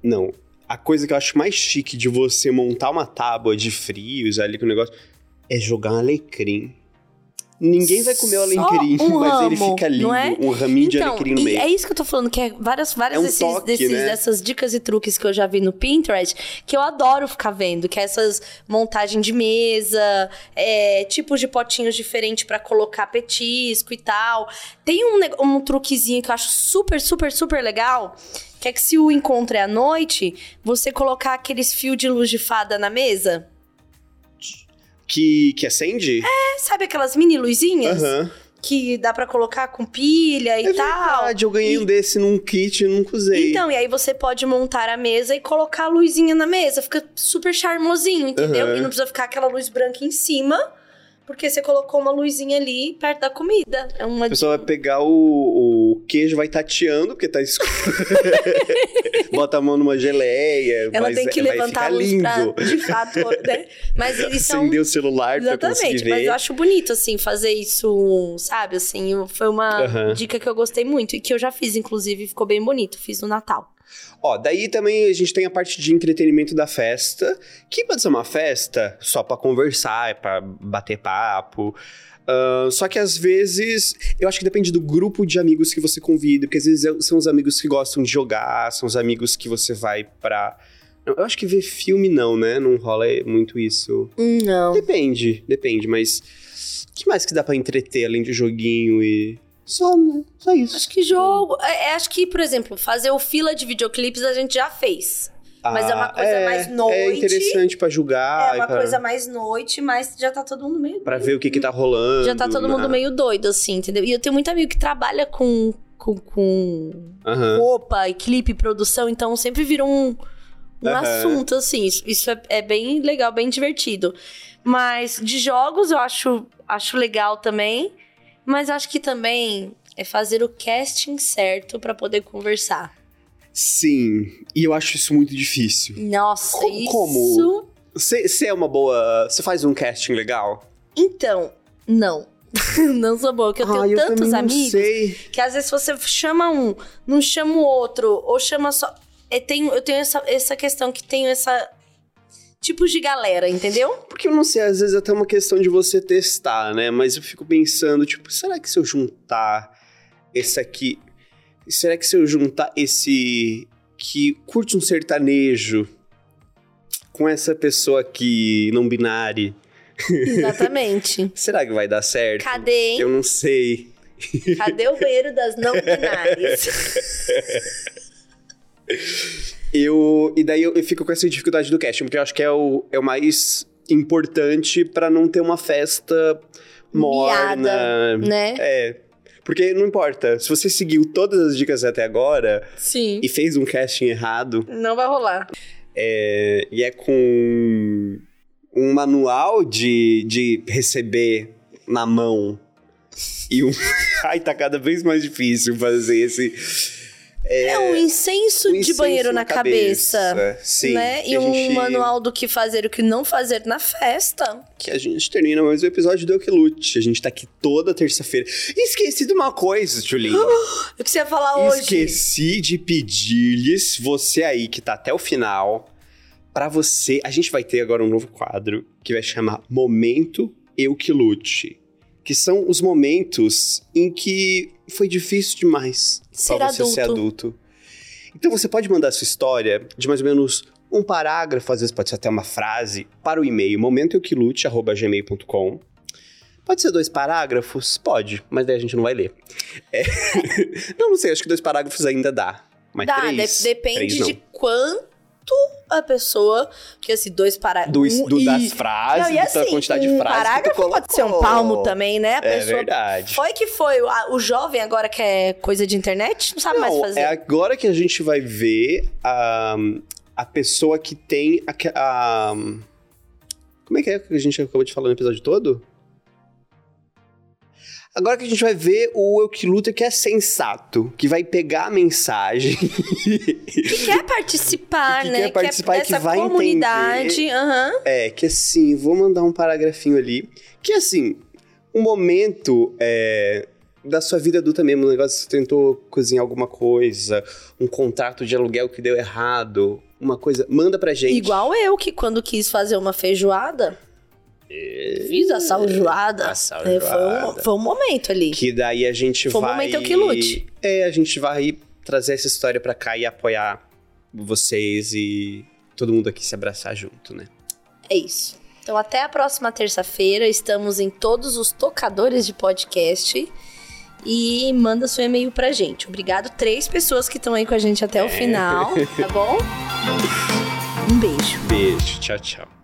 Não. A coisa que eu acho mais chique de você montar uma tábua de frios ali com o negócio é jogar um alecrim. Ninguém vai comer o alecrim, um mas ele ramo, fica lindo. é? Um raminho de Então, alecrim no meio. é isso que eu tô falando, que é várias, várias É um desses, toque, desses- né? dessas dicas e truques que eu já vi no Pinterest, que eu adoro ficar vendo, que é essas montagem de mesa, é, tipos de potinhos diferentes pra colocar petisco e tal. Tem um, um truquezinho que eu acho super, super, super legal, que é que se o encontro é à noite, você colocar aqueles fios de luz de fada na mesa. Que, que acende? É, sabe aquelas mini luzinhas? Aham. que dá pra colocar com pilha e É tal. verdade, eu ganhei E- um desse num kit e nunca usei. Então, e aí você pode montar a mesa e colocar a luzinha na mesa. Fica super charmosinho, entendeu? Aham. E não precisa ficar aquela luz branca em cima, porque você colocou uma luzinha ali perto da comida. É uma A pessoa vai pegar o, o queijo, vai tateando, porque tá escuro. Bota a mão numa geleia. Ela mas tem que vai levantar a luz lindo. pra, de fato, né? Mas eles são... Acender o celular pra conseguir Exatamente, ver. mas eu acho bonito, assim, fazer isso, sabe? Assim, foi uma dica que eu gostei muito e que eu já fiz, inclusive, ficou bem bonito. Fiz no Natal. Ó, daí também a gente tem a parte de entretenimento da festa, que pode ser uma festa só pra conversar, é pra bater papo. Ahn, só que às vezes, eu acho que depende do grupo de amigos que você convida, porque às vezes são os amigos que gostam de jogar, são os amigos que você vai pra. Eu acho que ver filme não, né? Não rola muito isso. Não. Depende, depende, mas. O que mais que dá pra entreter além de joguinho e. Só, né? Só isso. Acho que jogo. É, é, acho que, por exemplo, fazer o fila de videoclipes a gente já fez. Mas é uma coisa mais É noite. interessante pra julgar. é uma pra, coisa mais noite, mas já tá todo mundo meio. pra ver o que que tá rolando. Já tá todo mundo né? meio doido, assim, entendeu? E eu tenho muito amigo que trabalha com, com, com Aham. roupa e clipe produção, então sempre vira um, um Aham. assunto, assim. Isso, isso é, é bem legal, bem divertido. Mas de jogos eu acho, acho legal também. Mas acho que também é fazer o casting certo pra poder conversar. Sim, e eu acho isso muito difícil. Nossa, Co- isso. como? Você é uma boa. Você faz um casting legal? Então, não. não sou boa, porque eu tenho Ah, eu tantos amigos sei. que às vezes você chama um, não chama o outro, ou chama só. Eu tenho, eu tenho essa, essa questão que tenho essa. Tipos de galera, entendeu? Porque eu não sei, às vezes é até uma questão de você testar, né? Mas eu fico pensando, tipo, será que se eu juntar esse aqui. Será que se eu juntar esse que curte um sertanejo com essa pessoa aqui não binária, Exatamente. será que vai dar certo? Cadê, hein? Eu não sei. Cadê o banheiro das não binárias? Eu, e daí eu, eu fico com essa dificuldade do casting, porque eu acho que é o, é o mais importante pra não ter uma festa morna. Miada, né? É. Porque não importa, se você seguiu todas as dicas até agora Sim. e fez um casting errado, Não vai rolar. é, e é com um manual de, de receber na mão e um. Ai, tá cada vez mais difícil fazer esse. É, um incenso um de incenso banheiro na, cabeça. Sim. né? E um gente- manual do que fazer e o que não fazer na festa. que a gente termina mais um episódio do Lute. A gente tá aqui toda terça-feira. Esqueci de uma coisa, Julinho. O que você ia falar hoje? Esqueci de pedir-lhes, você aí que tá até o final, pra você. A gente vai ter agora um novo quadro que vai chamar Momento Eu Que Lute. Que são os momentos em que foi difícil demais pra você ser adulto. adulto. Então você pode mandar sua história de mais ou menos um parágrafo, às vezes pode ser até uma frase, para o e-mail momentoeuquilute.gmail.com. Pode ser dois parágrafos? Pode, mas daí a gente não vai ler. É. não, não sei, acho que dois parágrafos ainda dá. Mas Dá, três, de- depende três de quanto a pessoa. Porque assim, dois parágrafos. Do, do- das frases, Não, e da assim, quantidade um de frases que parágrafo pode ser um palmo também, né? A É pessoa verdade. Foi que foi. O, jovem agora que é coisa de internet, não sabe mais Não, fazer. é agora que a gente vai ver a, a pessoa que tem a, a- Como é que é que a gente acabou de falar no episódio todo? Agora que a gente vai ver o Eu Que Luta que é sensato, que vai pegar a mensagem. Que quer participar, Que né? quer participar e que vai comunidade. aham. é, que assim, vou mandar um parágrafinho ali. Que assim, um momento é, da sua vida adulta mesmo, um negócio que você tentou cozinhar alguma coisa, um contrato de aluguel que deu errado, uma coisa, manda pra gente. Igual eu, que quando quis fazer uma feijoada, fiz a saljoada. A É, saljoada. foi, um, foi um momento ali. Que daí a gente Foi vai. momento que lute. É, a gente vai trazer essa história pra cá e apoiar vocês e todo mundo aqui se abraçar junto, né? É isso. Então, até a próxima terça-feira. Estamos em todos os tocadores de podcast. E manda seu e-mail pra gente. Obrigado, três pessoas que estão aí com a gente até o final, tá bom? Um beijo. Beijo, tchau, tchau.